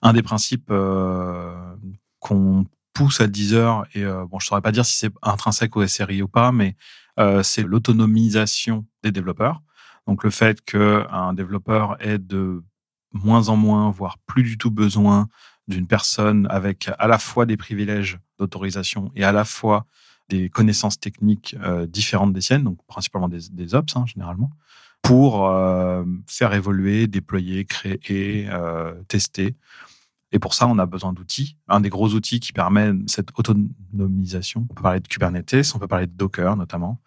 Speaker 5: Un des principes qu'on pousse à 10 heures, et bon, je ne saurais pas dire si c'est intrinsèque au SRI ou pas, mais c'est l'autonomisation des développeurs. Donc le fait qu'un développeur ait de moins en moins, voire plus du tout besoin d'une personne avec à la fois des privilèges d'autorisation et à la fois des connaissances techniques euh, différentes des siennes, donc principalement des, ops hein, généralement, pour euh, faire évoluer, déployer, créer, euh, tester. Et pour ça, on a besoin d'outils. Un des gros outils qui permet cette autonomisation, on peut parler de Kubernetes, on peut parler de Docker notamment.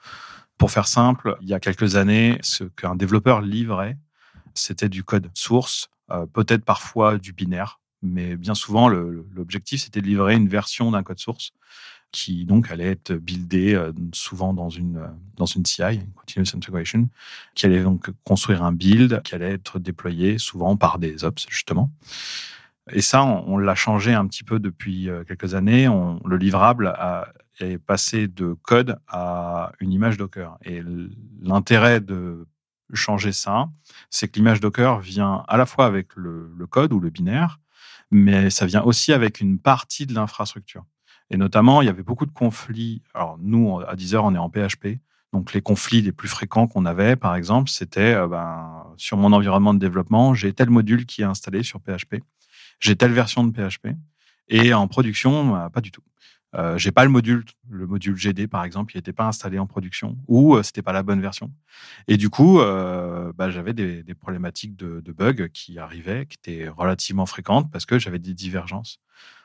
Speaker 5: Pour faire simple, il y a quelques années, ce qu'un développeur livrait, c'était du code source, peut-être parfois du binaire, mais bien souvent, l'objectif, c'était de livrer une version d'un code source qui donc allait être buildé euh, souvent dans une, euh, dans une CI, une Continuous Integration, qui allait donc construire un build qui allait être déployé souvent par des ops, justement. Et ça, on, on l'a changé un petit peu depuis euh, quelques années. On, le livrable a, est passé de code à une image Docker. Et l'intérêt de changer ça, c'est que l'image Docker vient à la fois avec le, code ou le binaire, mais ça vient aussi avec une partie de l'infrastructure. Et notamment, il y avait beaucoup de conflits. Alors, nous, à 10 heures, on est en PHP. Donc, les conflits les plus fréquents qu'on avait, par exemple, c'était euh, ben, sur mon environnement de développement, j'ai tel module qui est installé sur PHP, j'ai telle version de PHP, et en production, euh, pas du tout. Euh, j'ai pas le module, le module GD par exemple, il n'était pas installé en production ou euh, c'était pas la bonne version. Et du coup, euh, bah, j'avais des, problématiques de bugs qui arrivaient, qui étaient relativement fréquentes parce que j'avais des divergences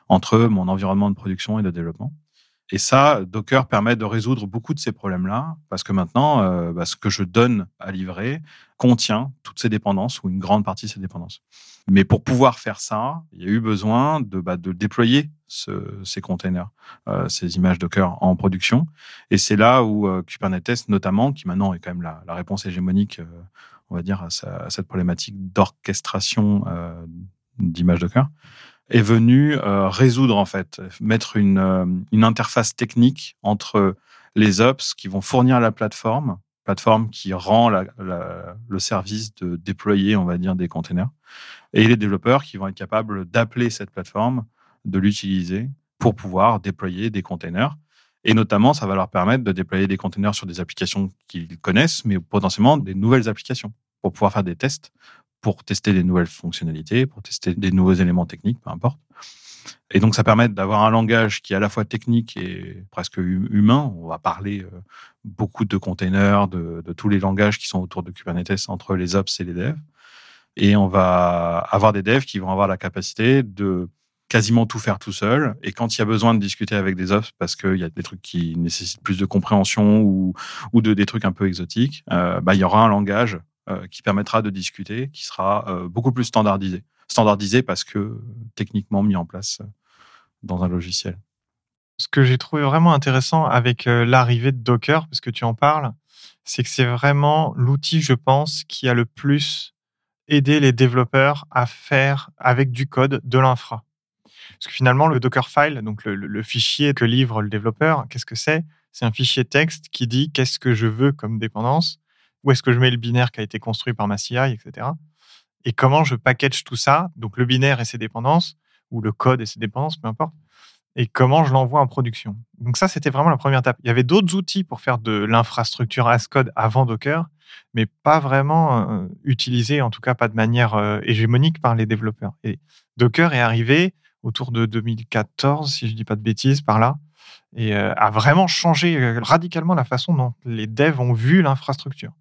Speaker 5: entre mon environnement de production et de développement. Et ça, Docker permet de résoudre beaucoup de ces problèmes-là parce que maintenant, euh, bah, ce que je donne à livrer contient toutes ces dépendances ou une grande partie de ces dépendances. Mais pour pouvoir faire ça, il y a eu besoin de, bah, de déployer ce- ces containers, euh, ces images Docker en production. Et c'est là où euh, Kubernetes, notamment, qui maintenant est quand même la, la réponse hégémonique, euh, on va dire, à, sa- à cette problématique d'orchestration d'images Docker, est venu euh, résoudre, en fait, mettre une, euh, une interface technique entre les ops qui vont fournir la plateforme, plateforme qui rend le service de déployer, on va dire, des containers, et les développeurs qui vont être capables d'appeler cette plateforme, de l'utiliser pour pouvoir déployer des containers. Et notamment, ça va leur permettre de déployer des containers sur des applications qu'ils connaissent, mais potentiellement des nouvelles applications pour pouvoir faire des tests, pour tester des nouvelles fonctionnalités, pour tester des nouveaux éléments techniques, peu importe. Et donc, ça permet d'avoir un langage qui est à la fois technique et presque hu- humain. On va parler euh, beaucoup de containers, de, tous les langages qui sont autour de Kubernetes entre les ops et les devs. Et on va avoir des devs qui vont avoir la capacité de quasiment tout faire tout seul. Et quand il y a besoin de discuter avec des ops, parce qu'il y a des trucs qui nécessitent plus de compréhension ou, de, des trucs un peu exotiques, euh, bah, il y aura un langage qui permettra de discuter, qui sera euh, beaucoup plus standardisé. Standardisé parce que euh, techniquement mis en place euh, dans un logiciel.
Speaker 4: Ce que j'ai trouvé vraiment intéressant avec euh, l'arrivée de Docker, parce que tu en parles, c'est que c'est vraiment l'outil, je pense, qui a le plus aidé les développeurs à faire avec du code de l'infra. Parce que finalement, le Dockerfile, donc le- le fichier que livre le développeur, qu'est-ce que c'est? C'est un fichier texte qui dit qu'est-ce que je veux comme dépendance, où est-ce que je mets le binaire qui a été construit par ma CI, etc. Et comment je package tout ça, donc le binaire et ses dépendances, ou le code et ses dépendances, peu importe, et comment je l'envoie en production. Donc ça, c'était vraiment la première étape. Il y avait d'autres outils pour faire de l'infrastructure as code avant Docker, mais pas vraiment euh, utilisés, en tout cas pas de manière euh, hégémonique par les développeurs. Et Docker est arrivé autour de 2014, si je dis pas de bêtises, par là, et euh, a vraiment changé euh, radicalement la façon dont les devs ont vu l'infrastructure.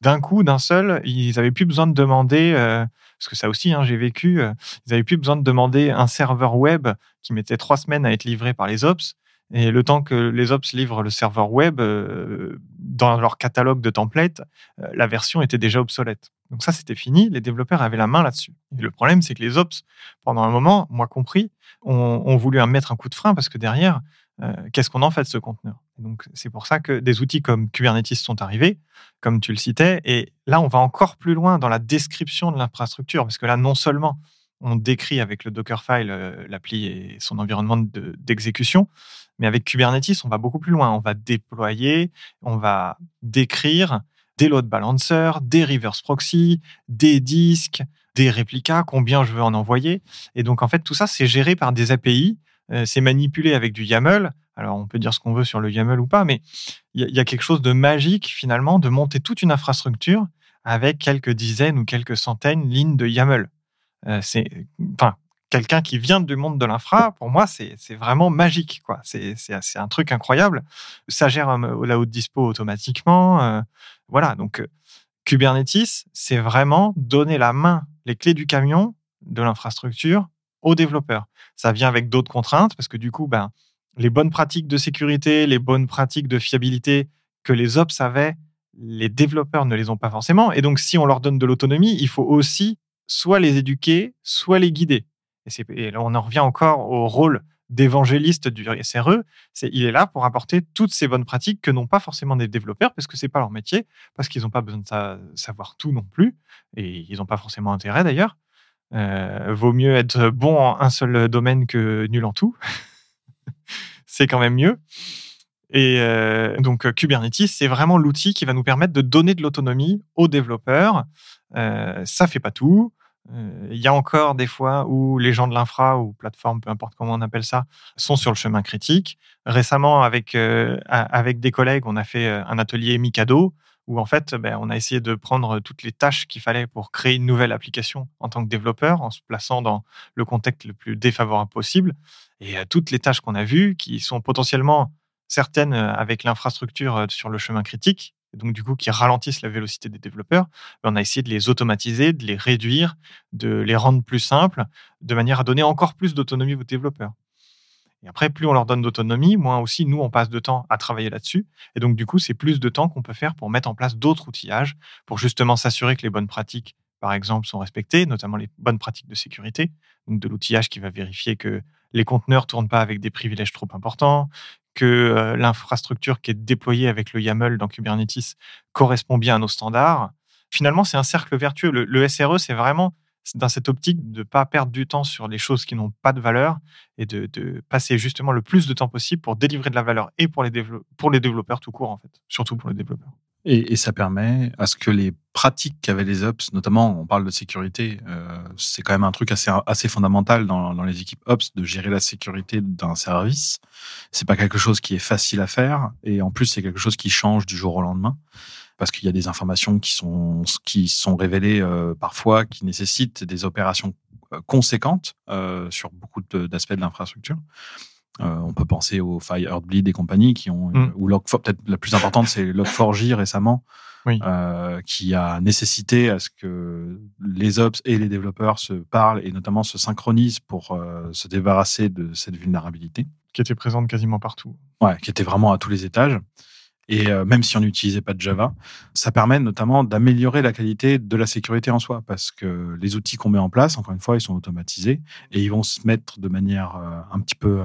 Speaker 4: D'un coup, d'un seul, ils n'avaient plus besoin de demander, euh, parce que ça aussi, hein, j'ai vécu, euh, ils n'avaient plus besoin de demander un serveur web qui mettait trois semaines à être livré par les ops. Et le temps que les ops livrent le serveur web, euh, dans leur catalogue de templates, la version était déjà obsolète. Donc ça, c'était fini. Les développeurs avaient la main là-dessus. Et le problème, c'est que les ops, pendant un moment, moi compris, ont, ont voulu mettre un coup de frein parce que derrière, qu'est-ce qu'on en fait de ce conteneur Donc c'est pour ça que des outils comme Kubernetes sont arrivés, comme tu le citais. Et là, on va encore plus loin dans la description de l'infrastructure, parce que là, non seulement on décrit avec le Dockerfile euh, l'appli et son environnement d'exécution. Mais avec Kubernetes, on va beaucoup plus loin. On va déployer, on va décrire des load balancers, des reverse proxy, des disques, des réplicas, combien je veux en envoyer. Et donc, en fait, tout ça, c'est géré par des API. Euh, c'est manipulé avec du YAML. Alors, on peut dire ce qu'on veut sur le YAML ou pas, mais il y, a quelque chose de magique, finalement, de monter toute une infrastructure avec quelques dizaines ou quelques centaines de lignes de YAML. Euh, c'est, enfin, quelqu'un qui vient du monde de l'infra, pour moi, c'est vraiment magique. quoi. C'est un truc incroyable. Ça gère euh, la haute dispo automatiquement. Voilà, donc Kubernetes, c'est vraiment donner la main, les clés du camion de l'infrastructure aux développeurs. Ça vient avec d'autres contraintes parce que du coup, ben, les bonnes pratiques de sécurité, les bonnes pratiques de fiabilité que les ops avaient, les développeurs ne les ont pas forcément. Et donc, si on leur donne de l'autonomie, il faut aussi soit les éduquer, soit les guider. Et, là, on en revient encore au rôle d'évangéliste du SRE. Il est là pour apporter toutes ces bonnes pratiques que n'ont pas forcément des développeurs parce que c'est pas leur métier, parce qu'ils n'ont pas besoin de savoir tout non plus, et ils n'ont pas forcément intérêt d'ailleurs. Euh, vaut mieux être bon en un seul domaine que nul en tout. c'est quand même mieux. Et euh, donc euh, Kubernetes, c'est vraiment l'outil qui va nous permettre de donner de l'autonomie aux développeurs. Euh, ça fait pas tout. Il y a encore des fois où les gens de l'infra ou plateforme, peu importe comment on appelle ça, sont sur le chemin critique. Récemment, avec, avec des collègues, on a fait un atelier Mikado où en fait, ben, on a essayé de prendre toutes les tâches qu'il fallait pour créer une nouvelle application en tant que développeur, en se plaçant dans le contexte le plus défavorable possible. Et toutes les tâches qu'on a vues, qui sont potentiellement certaines euh, avec l'infrastructure euh, sur le chemin critique, donc du coup qui ralentissent la vélocité des développeurs, ben, on a essayé de les automatiser, de les réduire, de les rendre plus simples, de manière à donner encore plus d'autonomie aux développeurs. Et après, plus on leur donne d'autonomie, moins aussi nous, on passe de temps à travailler là-dessus. Et donc, du coup, c'est plus de temps qu'on peut faire pour mettre en place d'autres outillages, pour justement s'assurer que les bonnes pratiques, par exemple, sont respectées, notamment les bonnes pratiques de sécurité, donc de l'outillage qui va vérifier que les conteneurs tournent pas avec des privilèges trop importants, que euh, l'infrastructure qui est déployée avec le YAML dans Kubernetes correspond bien à nos standards. Finalement, c'est un cercle vertueux. Le, SRE, c'est vraiment dans cette optique de ne pas perdre du temps sur les choses qui n'ont pas de valeur et de, passer justement le plus de temps possible pour délivrer de la valeur et pour les, pour les développeurs tout court, en fait, surtout pour les développeurs.
Speaker 5: Et, ça permet à ce que les pratiques qu'avaient les ops, notamment on parle de sécurité, euh, c'est quand même un truc assez, assez fondamental dans, dans, les équipes ops de gérer la sécurité d'un service. C'est pas quelque chose qui est facile à faire et en plus c'est quelque chose qui change du jour au lendemain parce qu'il y a des informations qui sont qui sont révélées euh, parfois qui nécessitent des opérations euh, conséquentes euh, sur beaucoup d'aspects de l'infrastructure. Euh, on peut penser aux Firebleed et compagnie qui ont, mm. ou peut-être la plus importante, c'est Log4j récemment, qui a nécessité à ce que les ops et les développeurs se parlent et notamment se synchronisent pour se débarrasser de cette vulnérabilité.
Speaker 4: Qui était présente quasiment partout.
Speaker 5: Ouais, qui était vraiment à tous les étages. Et euh, même si on n'utilisait pas de Java, ça permet notamment d'améliorer la qualité de la sécurité en soi, parce que les outils qu'on met en place, encore une fois, ils sont automatisés et ils vont se mettre de manière euh, un petit peu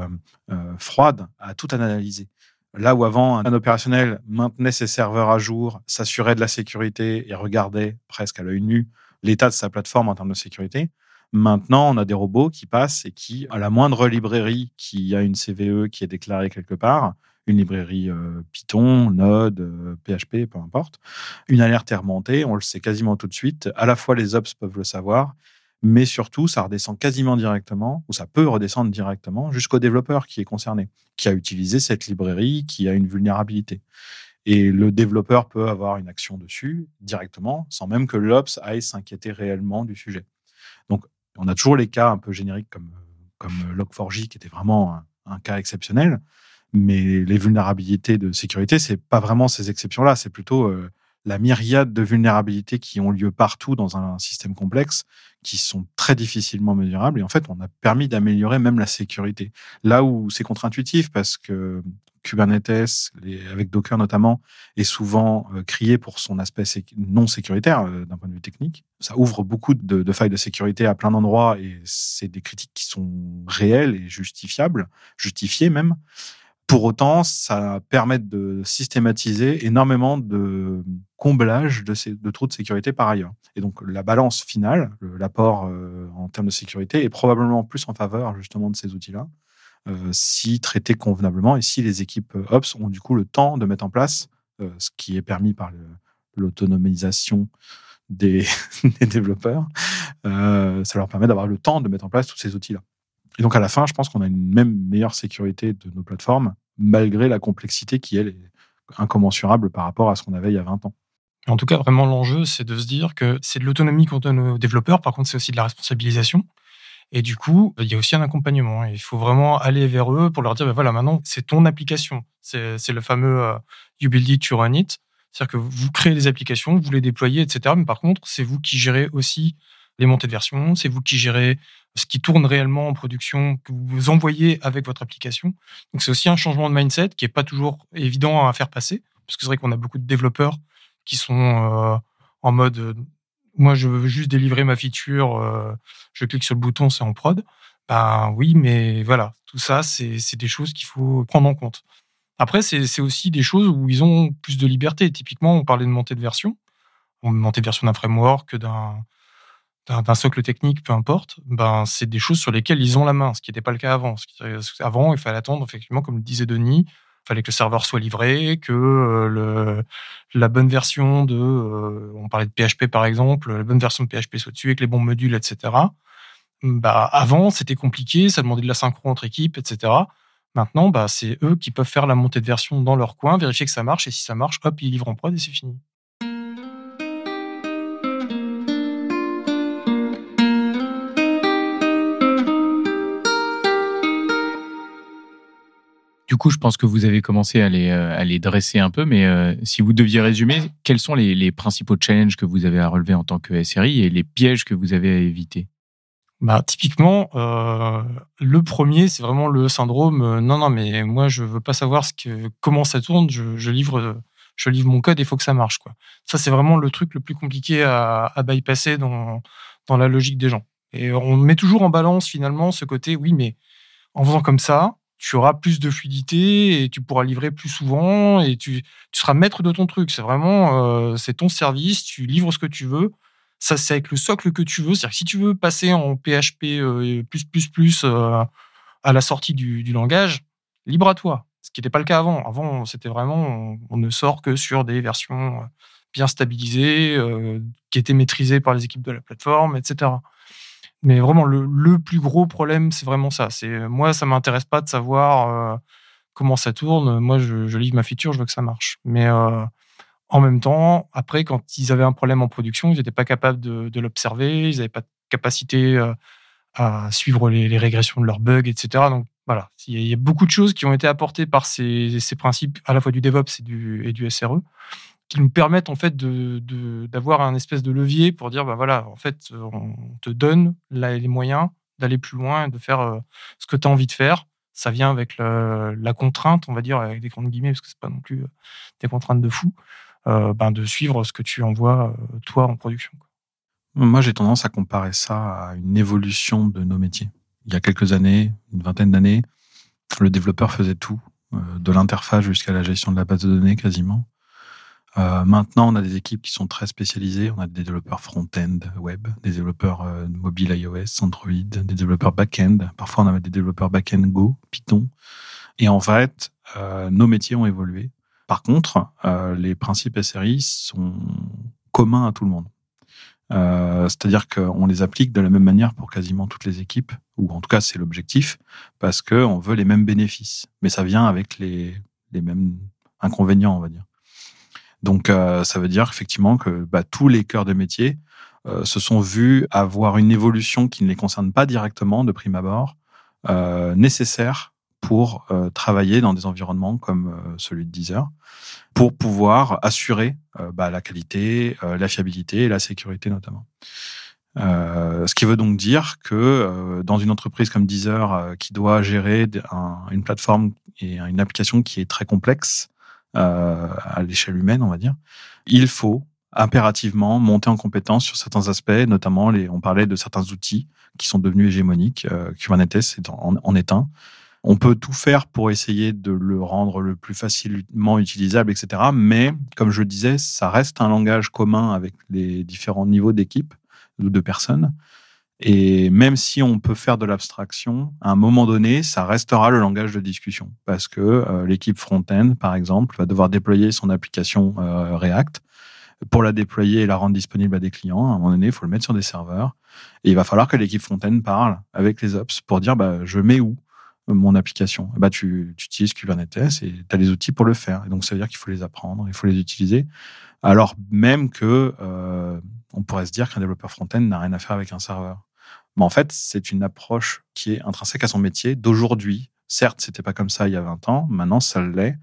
Speaker 5: euh, froide à tout analyser. Là où avant, un opérationnel maintenait ses serveurs à jour, s'assurait de la sécurité et regardait presque à l'œil nu l'état de sa plateforme en termes de sécurité, Maintenant, on a des robots qui passent et qui, à la moindre librairie qui a une CVE qui est déclarée quelque part, une librairie euh, Python, Node, PHP, euh, peu importe. Une alerte est remontée, on le sait quasiment tout de suite. À la fois les ops peuvent le savoir, mais surtout ça redescend quasiment directement, ou ça peut redescendre directement jusqu'au développeur qui est concerné, qui a utilisé cette librairie, qui a une vulnérabilité. Et le développeur peut avoir une action dessus directement, sans même que l'ops aille s'inquiéter réellement du sujet. On a toujours les cas un peu génériques comme, comme Log4j, qui était vraiment un cas exceptionnel. Mais les vulnérabilités de sécurité, c'est pas vraiment ces exceptions-là, c'est plutôt euh, la myriade de vulnérabilités qui ont lieu partout dans un système complexe, qui sont très difficilement mesurables. Et en fait, on a permis d'améliorer même la sécurité. Là où c'est contre-intuitif, parce que Kubernetes, avec Docker notamment, est souvent euh, crié pour son aspect non sécuritaire euh, d'un point de vue technique. Ça ouvre beaucoup de, de failles de sécurité à plein d'endroits et c'est des critiques qui sont réelles et justifiables, justifiées même. Pour autant, ça permet de systématiser énormément de comblage de, trous de sécurité par ailleurs. Et donc, la balance finale, l'apport euh, en, termes de sécurité est probablement plus en faveur justement de ces outils-là, euh, si traités convenablement et si les équipes Ops ont du coup le temps de mettre en place euh, ce qui est permis par l'autonomisation des, des, développeurs. Euh, ça leur permet d'avoir le temps de mettre en place tous ces outils-là. Et donc à la fin, je pense qu'on a une même meilleure sécurité de nos plateformes, malgré la complexité qui, elle, est incommensurable par rapport à ce qu'on avait il y a 20 ans.
Speaker 1: En tout cas, vraiment, l'enjeu, c'est de se dire que c'est de l'autonomie qu'on donne aux développeurs. Par contre, c'est aussi de la responsabilisation. Et du coup, il y a aussi un accompagnement. Il faut vraiment aller vers eux pour leur dire, ben voilà, maintenant, c'est ton application. C'est le fameux euh, You build it, you run it. C'est-à-dire que vous créez des applications, vous les déployez, etc. Mais par contre, c'est vous qui gérez aussi les montées de version, c'est vous qui gérez ce qui tourne réellement en production, que vous envoyez avec votre application. Donc c'est aussi un changement de mindset qui est pas toujours évident à faire passer, parce que c'est vrai qu'on a beaucoup de développeurs qui sont euh, en mode euh, moi je veux juste délivrer ma feature, euh, je clique sur le bouton, c'est en prod. Ben oui, mais voilà, tout ça, c'est des choses qu'il faut prendre en compte. Après, c'est aussi des choses où ils ont plus de liberté. Typiquement, on parlait de montée de version, on montée de version d'un framework, d'un d'un socle technique, peu importe, ben c'est des choses sur lesquelles ils ont la main, ce qui n'était pas le cas avant. Avant, il fallait attendre, effectivement, comme le disait Denis, il fallait que le serveur soit livré, que euh, le, la bonne version de, euh, on parlait de PHP par exemple, la bonne version de PHP soit dessus avec les bons modules, etc. Bah, avant, c'était compliqué, ça demandait de la synchro entre équipes, etc. Maintenant, bah, c'est eux qui peuvent faire la montée de version dans leur coin, vérifier que ça marche, et si ça marche, hop, ils livrent en prod et c'est fini.
Speaker 2: Du coup, je pense que vous avez commencé à les, euh, dresser un peu, mais euh, si vous deviez résumer, quels sont les, principaux challenges que vous avez à relever en tant que SRI et les pièges que vous avez à éviter?
Speaker 1: Bah, typiquement, euh, le premier, c'est vraiment le syndrome. Non, non, mais moi, je veux pas savoir ce que, comment ça tourne. Je, je livre, je livre mon code. Il faut que ça marche, quoi. Ça, c'est vraiment le truc le plus compliqué à, à bypasser dans, dans la logique des gens. Et on met toujours en balance finalement ce côté. Oui, mais en faisant comme ça, tu auras plus de fluidité et tu pourras livrer plus souvent et tu, seras maître de ton truc. C'est vraiment, euh, c'est ton service, tu livres ce que tu veux. Ça, c'est avec le socle que tu veux. C'est-à-dire que si tu veux passer en PHP euh, plus, plus, plus euh, à la sortie du, langage, libre à toi. Ce qui n'était pas le cas avant. Avant, c'était vraiment, on, ne sort que sur des versions bien stabilisées, qui étaient maîtrisées par les équipes de la plateforme, etc. Mais vraiment, le, le plus gros problème, c'est vraiment ça. C'est moi, ça m'intéresse pas de savoir euh, comment ça tourne. Moi, je, livre ma feature, je veux que ça marche. Mais euh, en même temps, après, quand ils avaient un problème en production, ils n'étaient pas capables de, l'observer, ils n'avaient pas de capacité euh, à suivre les, régressions de leurs bugs, etc. Donc voilà, il y a beaucoup de choses qui ont été apportées par ces, ces principes à la fois du DevOps et du SRE qui nous permettent en fait de, d'avoir un espèce de levier pour dire bah voilà en fait on te donne les moyens d'aller plus loin et de faire euh, ce que tu as envie de faire. Ça vient avec la contrainte on va dire avec des grandes guillemets parce que c'est pas non plus euh, des contraintes de fou euh, ben de suivre ce que tu envoies toi en production
Speaker 5: moi j'ai tendance à comparer ça à une évolution de nos métiers. Il y a quelques années une vingtaine d'années le développeur faisait tout de l'interface jusqu'à la gestion de la base de données quasiment euh, maintenant, on a des équipes qui sont très spécialisées. On a des développeurs front-end web, des développeurs euh, mobile iOS, Android, des développeurs back-end. Parfois, on a des développeurs back-end Go, Python. Et en fait, euh, nos métiers ont évolué. Par contre, euh, les principes SRI sont communs à tout le monde. C'est-à-dire qu'on les applique de la même manière pour quasiment toutes les équipes, ou en tout cas c'est l'objectif, parce qu'on veut les mêmes bénéfices. Mais ça vient avec les, les mêmes inconvénients, on va dire. Donc, euh, ça veut dire effectivement que bah, tous les cœurs de métier euh, se sont vus avoir une évolution qui ne les concerne pas directement de prime abord, euh, nécessaire pour euh, travailler dans des environnements comme euh, celui de Deezer, pour pouvoir assurer euh, bah, la qualité, la fiabilité et la sécurité notamment. ce qui veut donc dire que dans une entreprise comme Deezer qui doit gérer un, une plateforme et une application qui est très complexe, euh, à l'échelle humaine, on va dire, il faut impérativement monter en compétence sur certains aspects, notamment les, on parlait de certains outils qui sont devenus hégémoniques. Euh, Kubernetes en, en est un. On peut tout faire pour essayer de le rendre le plus facilement utilisable, etc. Mais, comme je disais, ça reste un langage commun avec les différents niveaux d'équipe ou de personnes. Et même si on peut faire de l'abstraction, à un moment donné, ça restera le langage de discussion. Parce que euh, l'équipe front-end, par exemple, va devoir déployer son application euh, React. Pour la déployer et la rendre disponible à des clients, à un moment donné, il faut le mettre sur des serveurs. Et il va falloir que l'équipe front-end parle avec les ops pour dire bah, je mets où mon application? bah, tu, tu utilises Kubernetes et tu as les outils pour le faire. Et donc, ça veut dire qu'il faut les apprendre, il faut les utiliser. Alors même que euh, on pourrait se dire qu'un développeur front-end n'a rien à faire avec un serveur. Mais en fait, c'est une approche qui est intrinsèque à son métier d'aujourd'hui. Certes, c'était pas comme ça il y a 20 ans. Maintenant, ça l'est.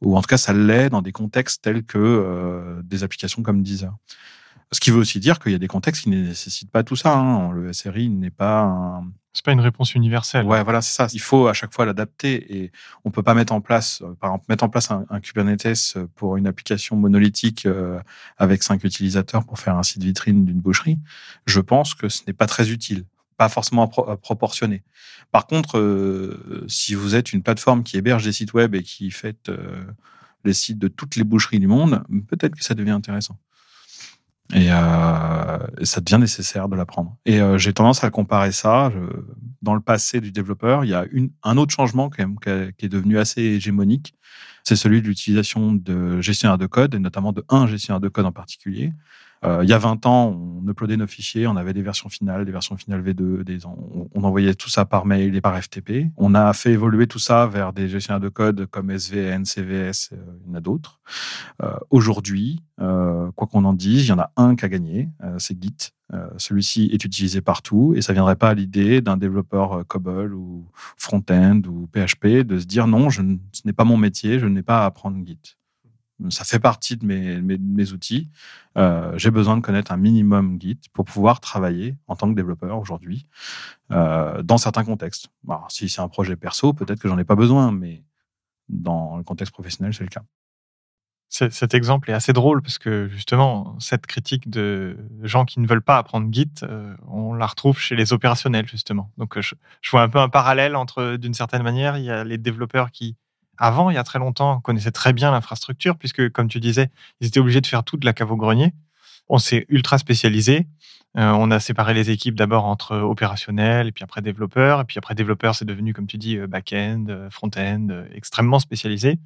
Speaker 5: Ou en tout cas, ça l'est dans des contextes tels que euh, des applications comme Deezer. Ce qui veut aussi dire qu'il y a des contextes qui ne nécessitent pas tout ça. Hein. Le SRI n'est pas un,
Speaker 4: c'est pas une réponse universelle.
Speaker 5: Ouais, voilà, c'est ça. Il faut à chaque fois l'adapter et on peut pas mettre en place, euh, par exemple, mettre en place un, Kubernetes pour une application monolithique euh, avec cinq utilisateurs pour faire un site vitrine d'une boucherie. Je pense que ce n'est pas très utile, pas forcément proportionné. Par contre, euh, si vous êtes une plateforme qui héberge des sites web et qui fait les sites de toutes les boucheries du monde, peut-être que ça devient intéressant. Euh, et, ça devient nécessaire de l'apprendre. Et euh, j'ai tendance à comparer ça. dans le passé du développeur, il y a une, un autre changement quand même qui est devenu assez hégémonique. C'est celui de l'utilisation de gestionnaires de code, et notamment de un gestionnaire de code en particulier, euh, il y a 20 ans, on uploadait nos fichiers, on avait des versions finales, des versions finales V2, des, on, envoyait tout ça par mail et par FTP. On a fait évoluer tout ça vers des gestionnaires de code comme SVN, CVS, euh, il y en a d'autres. Euh, Aujourd'hui, euh, quoi qu'on en dise, il y en a un qui a gagné, euh, c'est Git. Celui-ci est utilisé partout et ça viendrait pas à l'idée d'un développeur COBOL ou front-end ou PHP de se dire non, je, ce n'est pas mon métier, je n'ai pas à apprendre Git ça fait partie de mes, outils. Euh, j'ai besoin de connaître un minimum Git pour pouvoir travailler en tant que développeur aujourd'hui euh, dans certains contextes. Si c'est un projet perso, peut-être que j'en ai pas besoin, mais dans le contexte professionnel, c'est le cas.
Speaker 4: Cet exemple est assez drôle parce que justement, cette critique de gens qui ne veulent pas apprendre Git, euh, on la retrouve chez les opérationnels justement. Donc, je vois un peu un parallèle entre, d'une certaine manière, il y a les développeurs qui avant, il y a très longtemps, connaissaient très bien l'infrastructure, puisque, comme tu disais, ils étaient obligés de faire tout de la cave au grenier. On s'est ultra spécialisé. Euh, on a séparé les équipes d'abord entre opérationnels, et puis après développeurs. Et puis après développeurs, c'est devenu, comme tu dis, euh, back-end, euh, front-end, extrêmement spécialisé.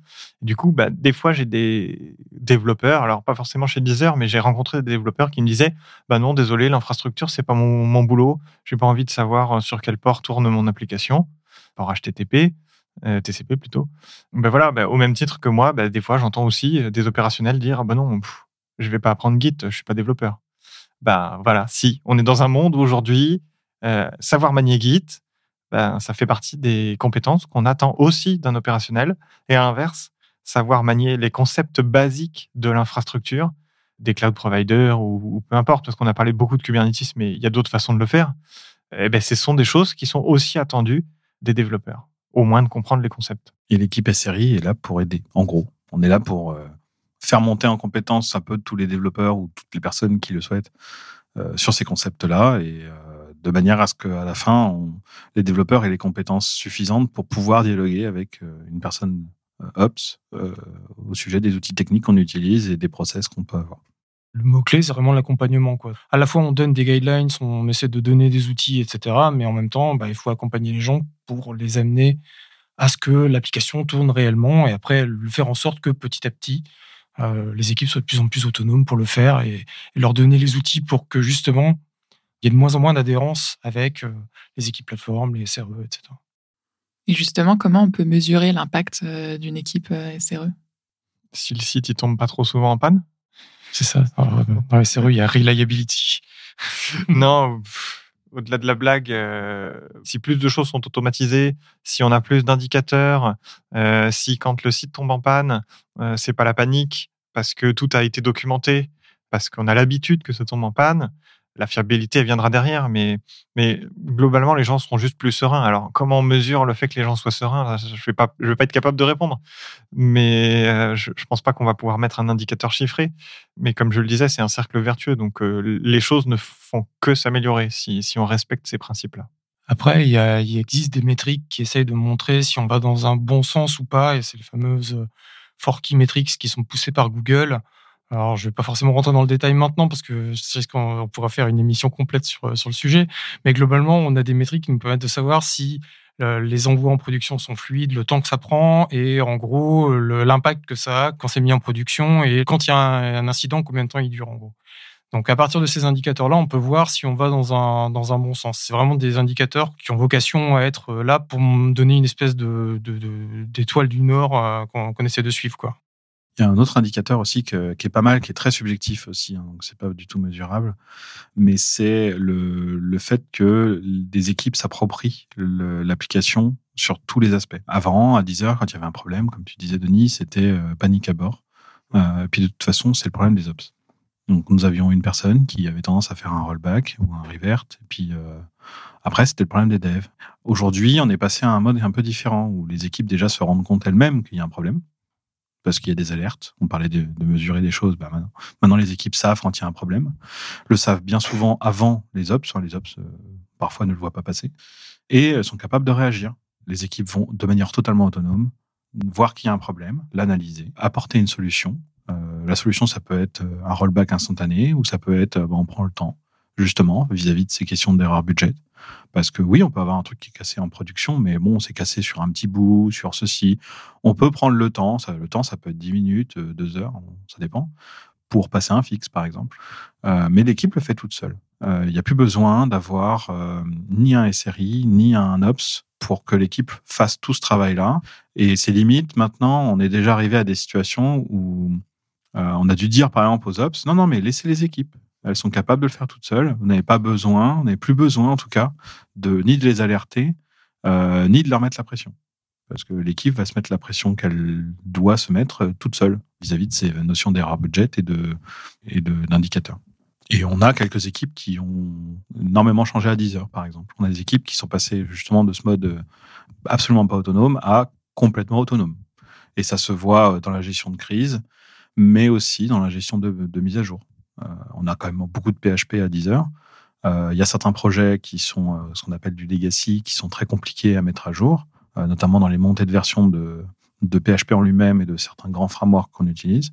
Speaker 4: du coup, bah, des fois, j'ai des développeurs, alors pas forcément chez Deezer, mais j'ai rencontré des développeurs qui me disaient bah non, désolé, l'infrastructure, c'est pas mon, mon boulot. J'ai pas envie de savoir sur quel port tourne mon application, port HTTP. Euh, TCP plutôt. Ben voilà, ben, au même titre que moi, ben, des fois j'entends aussi des opérationnels dire ah ben non, je vais pas apprendre Git, je suis pas développeur. Ben voilà, si on est dans un monde où aujourd'hui euh, savoir manier Git, ben, ça fait partie des compétences qu'on attend aussi d'un opérationnel. Et à l'inverse, savoir manier les concepts basiques de l'infrastructure, des cloud providers ou, peu importe, parce qu'on a parlé beaucoup de Kubernetes, mais il y a d'autres façons de le faire. Eh ben, ce sont des choses qui sont aussi attendues des développeurs au moins de comprendre les concepts.
Speaker 5: Et l'équipe SRI est là pour aider, en gros. On est là pour euh, faire monter en compétence un peu tous les développeurs ou toutes les personnes qui le souhaitent euh, sur ces concepts-là et euh, de manière à ce qu'à la fin, les développeurs aient les compétences suffisantes pour pouvoir dialoguer avec une personne Ops au sujet des outils techniques qu'on utilise et des process qu'on peut avoir
Speaker 1: le mot-clé, c'est vraiment l'accompagnement. Quoi. À la fois, on donne des guidelines, on essaie de donner des outils, etc. Mais en même temps, bah, il faut accompagner les gens pour les amener à ce que l'application tourne réellement et après le faire en sorte que petit à petit, euh, les équipes soient de plus en plus autonomes pour le faire et, leur donner les outils pour que justement, il y ait de moins en moins d'adhérence avec euh, les équipes plateformes, les SRE, etc.
Speaker 3: Et justement, comment on peut mesurer l'impact euh, d'une équipe SRE
Speaker 4: Si le site ne tombe pas trop souvent en panne?
Speaker 1: C'est ça. Dans les il y a reliability.
Speaker 4: non, au-delà de la blague, euh, si plus de choses sont automatisées, si on a plus d'indicateurs, euh, si quand le site tombe en panne, euh, c'est pas la panique parce que tout a été documenté, parce qu'on a l'habitude que ça tombe en panne, la fiabilité viendra derrière, mais, mais globalement, les gens seront juste plus sereins. Alors, comment on mesure le fait que les gens soient sereins Je ne vais, pas, être capable de répondre. Mais euh, je ne pense pas qu'on va pouvoir mettre un indicateur chiffré. Mais comme je le disais, c'est un cercle vertueux. Donc, euh, les choses ne font que s'améliorer si, si on respecte ces principes-là.
Speaker 1: Après, il, il existe des métriques qui essayent de montrer si on va dans un bon sens ou pas. Et c'est les fameuses Forky Metrics qui sont poussées par Google Alors, je vais pas forcément rentrer dans le détail maintenant parce que je risque qu'on pourra faire une émission complète sur, sur le sujet. Mais globalement, on a des métriques qui nous permettent de savoir si euh, les envois en production sont fluides, le temps que ça prend et en gros l'impact que ça a quand c'est mis en production et quand il y a un, incident, combien de temps il dure en gros. Donc à partir de ces indicateurs-là, on peut voir si on va dans un, dans un bon sens. C'est vraiment des indicateurs qui ont vocation à être là pour donner une espèce de, d'étoile du Nord euh, qu'on, essaie de suivre. Quoi.
Speaker 5: Il y a un autre indicateur aussi qui est pas mal, qui est très subjectif aussi, hein, donc c'est pas du tout mesurable, mais c'est le, le fait que des équipes s'approprient l'application sur tous les aspects. Avant, à 10 heures, quand il y avait un problème, comme tu disais Denis, c'était euh, panique à bord. Euh, et puis de toute façon, c'est le problème des ops. Donc nous avions une personne qui avait tendance à faire un rollback ou un revert, et puis euh, après c'était le problème des devs. Aujourd'hui, on est passé à un mode un peu différent où les équipes déjà se rendent compte elles-mêmes qu'il y a un problème parce qu'il y a des alertes. On parlait de, mesurer des choses. Bah maintenant, maintenant, les équipes savent quand il y a un problème. Le savent bien souvent avant les ops. Hein, les ops, euh, parfois, ne le voient pas passer. Et sont capables de réagir. Les équipes vont de manière totalement autonome voir qu'il y a un problème, l'analyser, apporter une solution. Euh, la solution, ça peut être euh, un rollback instantané ou ça peut être, bah, on prend le temps, justement, vis-à-vis -vis de ces questions d'erreur budget. Parce que oui, on peut avoir un truc qui est cassé en production, mais bon, c'est cassé sur un petit bout, sur ceci. On peut prendre le temps, le temps, ça peut être 10 minutes, 2 euh, heures, ça dépend, pour passer un fixe, par exemple. Euh, mais l'équipe le fait toute seule. Euh, il n'y a plus besoin d'avoir ni un SRI, ni un OPS pour que l'équipe fasse tout ce travail-là. Et c'est limite, maintenant, on est déjà arrivé à des situations où on a dû dire, par exemple, aux Ops, non, non, mais laissez les équipes. Elles sont capables de le faire toutes seules. Vous n'avez pas besoin, vous n'avez plus besoin en tout cas, de, ni de les alerter, euh, ni de leur mettre la pression. Parce que l'équipe va se mettre la pression qu'elle doit se mettre euh, toute seule vis-à-vis de ces notions d'erreur budget et de et d'indicateurs. Et on a quelques équipes qui ont énormément changé à 10 heures, par exemple. On a des équipes qui sont passées justement de ce mode euh, absolument pas autonome à complètement autonome. Et ça se voit dans la gestion de crise, mais aussi dans la gestion de, de mise à jour. Euh, on a quand même beaucoup de PHP à 10 heures. Euh, il y a certains projets qui sont euh, ce qu'on appelle du legacy, qui sont très compliqués à mettre à jour, notamment dans les montées de version de, de PHP en lui-même et de certains grands frameworks qu'on utilise.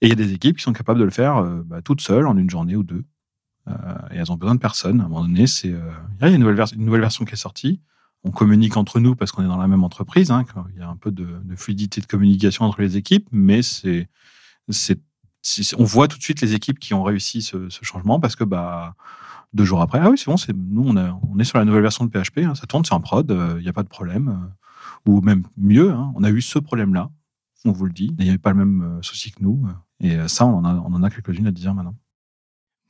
Speaker 5: Et il y a des équipes qui sont capables de le faire bah, toutes seules en une journée ou deux. et elles ont besoin de personne. À un moment donné, c'est il y a une nouvelle, une nouvelle, version qui est sortie. On communique entre nous parce qu'on est dans la même entreprise. Hein, il y a un peu de, de, fluidité de communication entre les équipes, mais c'est c'est on voit tout de suite les équipes qui ont réussi ce, changement parce que bah deux jours après, ah oui, c'est bon, c'est nous on, on est sur la nouvelle version de PHP, hein, ça tourne, c'est en prod, il euh, n'y a pas de problème. Euh, ou même mieux, hein, on a eu ce problème-là, on vous le dit, il n'y avait pas le même euh, souci que nous. et ça, on en a, on en a quelques-unes à dire maintenant.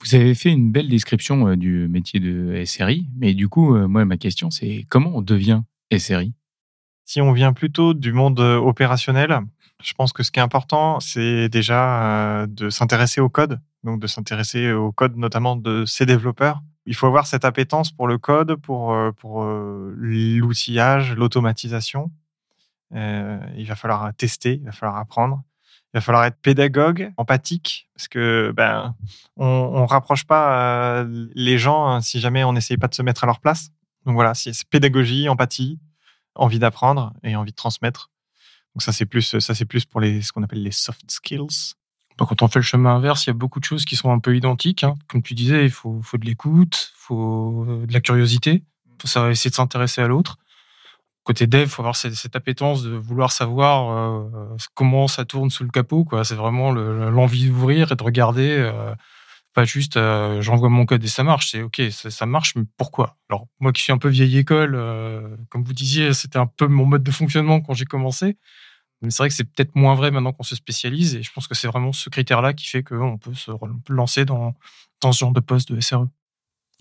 Speaker 2: Vous avez fait une belle description du métier de SRI, mais du coup, moi, ma question, c'est comment on devient SRI
Speaker 4: Si on vient plutôt du monde opérationnel, je pense que ce qui est important, c'est déjà euh, de s'intéresser au code, donc de s'intéresser au code notamment de ses développeurs. Il faut avoir cette appétence pour le code, pour, euh, pour euh, l'outillage, l'automatisation. il va falloir tester, il va falloir apprendre. Il va falloir être pédagogue, empathique, parce que ben on, ne rapproche pas les gens hein, si jamais on n'essaye pas de se mettre à leur place. Donc voilà, c'est pédagogie, empathie, envie d'apprendre et envie de transmettre. Donc ça c'est plus ça c'est plus pour les ce qu'on appelle les soft skills.
Speaker 1: Quand on fait le chemin inverse, il y a beaucoup de choses qui sont un peu identiques. Hein. Comme tu disais, il faut, faut de l'écoute, faut euh, de la curiosité, il faut essayer de s'intéresser à l'autre. Côté dev, faut avoir cette, appétence de vouloir savoir euh, comment ça tourne sous le capot. Quoi. C'est vraiment l'envie d'ouvrir et de regarder. Euh, pas juste j'envoie mon code et ça marche. C'est ok, ça, marche, mais pourquoi? Alors moi qui suis un peu vieille école, comme vous disiez, c'était un peu mon mode de fonctionnement quand j'ai commencé. Mais c'est vrai que c'est peut-être moins vrai maintenant qu'on se spécialise et je pense que c'est vraiment ce critère-là qui fait qu'on peut se lancer dans, dans ce genre de poste de SRE.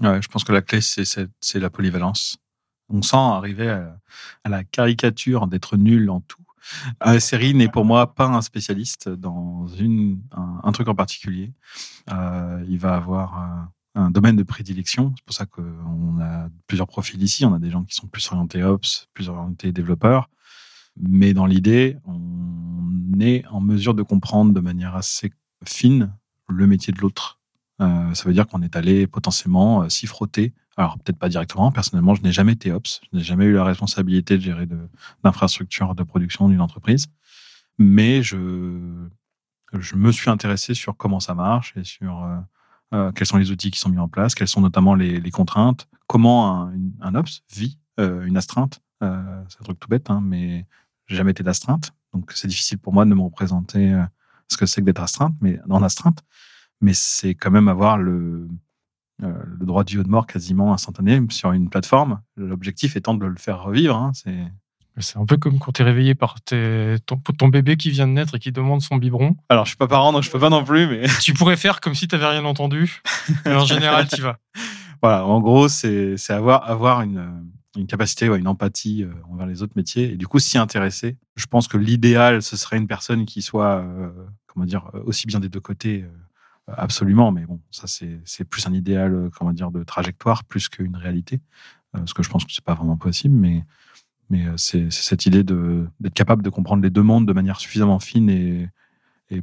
Speaker 5: Ouais, je pense que la clé, c'est la polyvalence. On sent arriver à, la caricature d'être nul en tout. Un SRI n'est pour moi pas un spécialiste dans une, un, truc en particulier. Euh, il va avoir un, un domaine de prédilection. C'est pour ça qu'on a plusieurs profils ici. On a des gens qui sont plus orientés ops, plus orientés développeurs. Mais dans l'idée, on est en mesure de comprendre de manière assez fine le métier de l'autre. Euh, ça veut dire qu'on est allé potentiellement euh, s'y frotter. Alors peut-être pas directement. Personnellement, je n'ai jamais été ops. Je n'ai jamais eu la responsabilité de gérer d'infrastructures de, production d'une entreprise. Mais je je me suis intéressé sur comment ça marche et sur quels sont les outils qui sont mis en place, quelles sont notamment les, contraintes, comment un, ops vit une astreinte. c'est un truc tout bête, hein, mais j'ai jamais été d'astreinte, donc c'est difficile pour moi de me représenter ce que c'est que d'être astreinte, mais en astreinte. Mais c'est quand même avoir le, le droit de vie ou de mort quasiment instantané sur une plateforme. L'objectif étant de le faire revivre. Hein, c'est
Speaker 1: c'est un peu comme quand tu es réveillé par ton, bébé qui vient de naître et qui demande son biberon.
Speaker 5: Alors, je suis pas parent, donc je peux pas non plus, mais.
Speaker 1: tu pourrais faire comme si tu n'avais rien entendu. Mais en général, tu vas.
Speaker 5: Voilà, en gros, c'est avoir, avoir une, une capacité, une empathie euh, envers les autres métiers et du coup s'y intéresser. Je pense que l'idéal, ce serait une personne qui soit, euh, comment dire, aussi bien des deux côtés, euh, absolument. Mais bon, ça, c'est plus un idéal, comment dire, de trajectoire plus qu'une réalité. parce que je pense que c'est pas vraiment possible, mais mais euh, c'est cette idée d'être capable de comprendre les deux mondes de manière suffisamment fine et,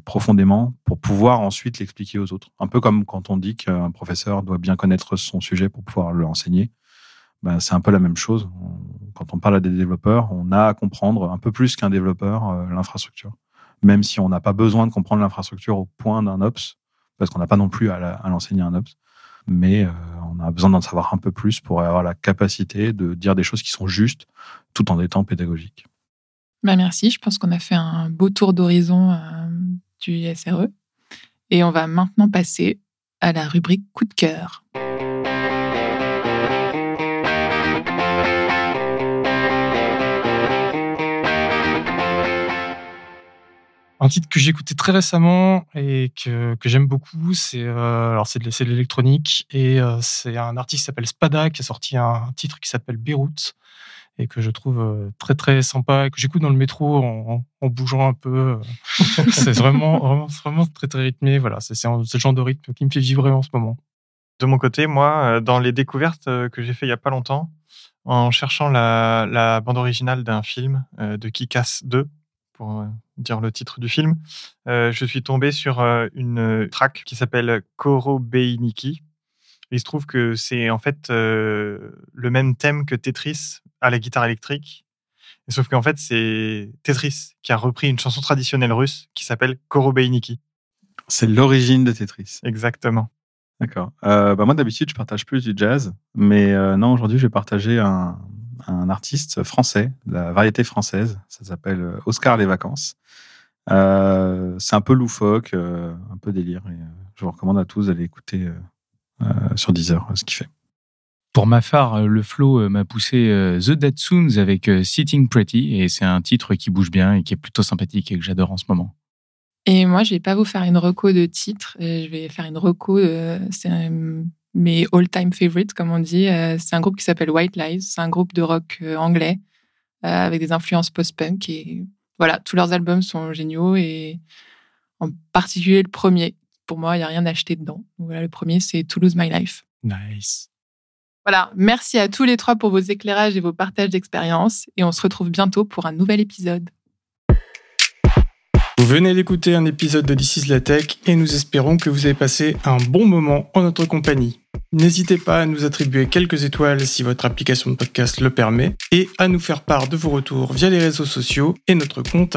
Speaker 5: profondément pour pouvoir ensuite l'expliquer aux autres. Un peu comme quand on dit qu'un professeur doit bien connaître son sujet pour pouvoir l'enseigner. Ben, c'est un peu la même chose. Quand on parle à des développeurs, on a à comprendre un peu plus qu'un développeur euh, l'infrastructure. Même si on n'a pas besoin de comprendre l'infrastructure au point d'un ops, parce qu'on n'a pas non plus à l'enseigner un ops mais euh, on a besoin d'en savoir un peu plus pour avoir la capacité de dire des choses qui sont justes tout en étant pédagogiques.
Speaker 3: Bah merci, je pense qu'on a fait un beau tour d'horizon euh, du SRE. Et on va maintenant passer à la rubrique coup de cœur.
Speaker 1: Un titre que j'ai écouté très récemment et que, que j'aime beaucoup, c'est euh, alors c'est de, de l'électronique et euh, c'est un artiste qui s'appelle Spada qui a sorti un, titre qui s'appelle Beyrouth et que je trouve euh, très très sympa et que j'écoute dans le métro en, en, bougeant un peu. c'est vraiment, vraiment, vraiment très très rythmé. Voilà, c'est ce genre de rythme qui me fait vibrer en ce moment.
Speaker 4: De mon côté, moi, dans les découvertes que j'ai fait il y a pas longtemps, en cherchant la, la bande originale d'un film de Kikas 2, pour euh, dire le titre du film, euh, je suis tombé sur euh, une track qui s'appelle Koro Beiniki. Il se trouve que c'est en fait le même thème que Tetris à la guitare électrique. sauf qu'en fait, c'est Tetris qui a repris une chanson traditionnelle russe qui s'appelle Koro Beiniki.
Speaker 5: C'est l'origine de Tetris.
Speaker 4: Exactement.
Speaker 5: D'accord. bah moi, d'habitude, je partage plus du jazz. Mais non, aujourd'hui, je vais partager un, un artiste français, la variété française. Ça s'appelle euh, Oscar les vacances. Euh, c'est un peu loufoque, euh, un peu délire. Et, je vous recommande à tous d'aller écouter sur Deezer ce qu'il fait.
Speaker 2: Pour ma part, le flow m'a poussé The Dead Soons avec Sitting Pretty et c'est un titre qui bouge bien et qui est plutôt sympathique et que j'adore en ce moment.
Speaker 3: Et moi, je vais pas vous faire une reco de titre, je vais faire une reco. C'est mes all-time favorites, comme on dit. Euh, c'est un groupe qui s'appelle White Lies. C'est un groupe de rock euh, anglais euh, avec des influences post-punk. Et voilà, tous leurs albums sont géniaux et en particulier le premier. Pour moi, il n'y a rien à acheter dedans. Voilà, le premier, c'est To Lose My Life.
Speaker 1: Nice.
Speaker 3: Voilà, merci à tous les trois pour vos éclairages et vos partages d'expériences. Et on se retrouve bientôt pour un nouvel épisode.
Speaker 1: Vous venez d'écouter un épisode de This is la Tech et nous espérons que vous avez passé un bon moment en notre compagnie. N'hésitez pas à nous attribuer quelques étoiles si votre application de podcast le permet et à nous faire part de vos retours via les réseaux sociaux et notre compte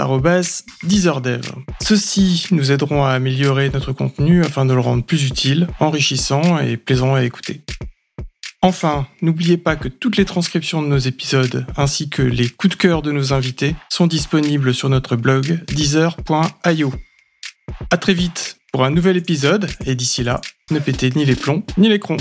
Speaker 1: @deezerdev. Ceux-ci nous aideront à améliorer notre contenu afin de le rendre plus utile, enrichissant et plaisant à écouter. Enfin, n'oubliez pas que toutes les transcriptions de nos épisodes ainsi que les coups de cœur de nos invités sont disponibles sur notre blog deezer.io. À très vite pour un nouvel épisode et d'ici là, ne pétez ni les plombs ni les crons.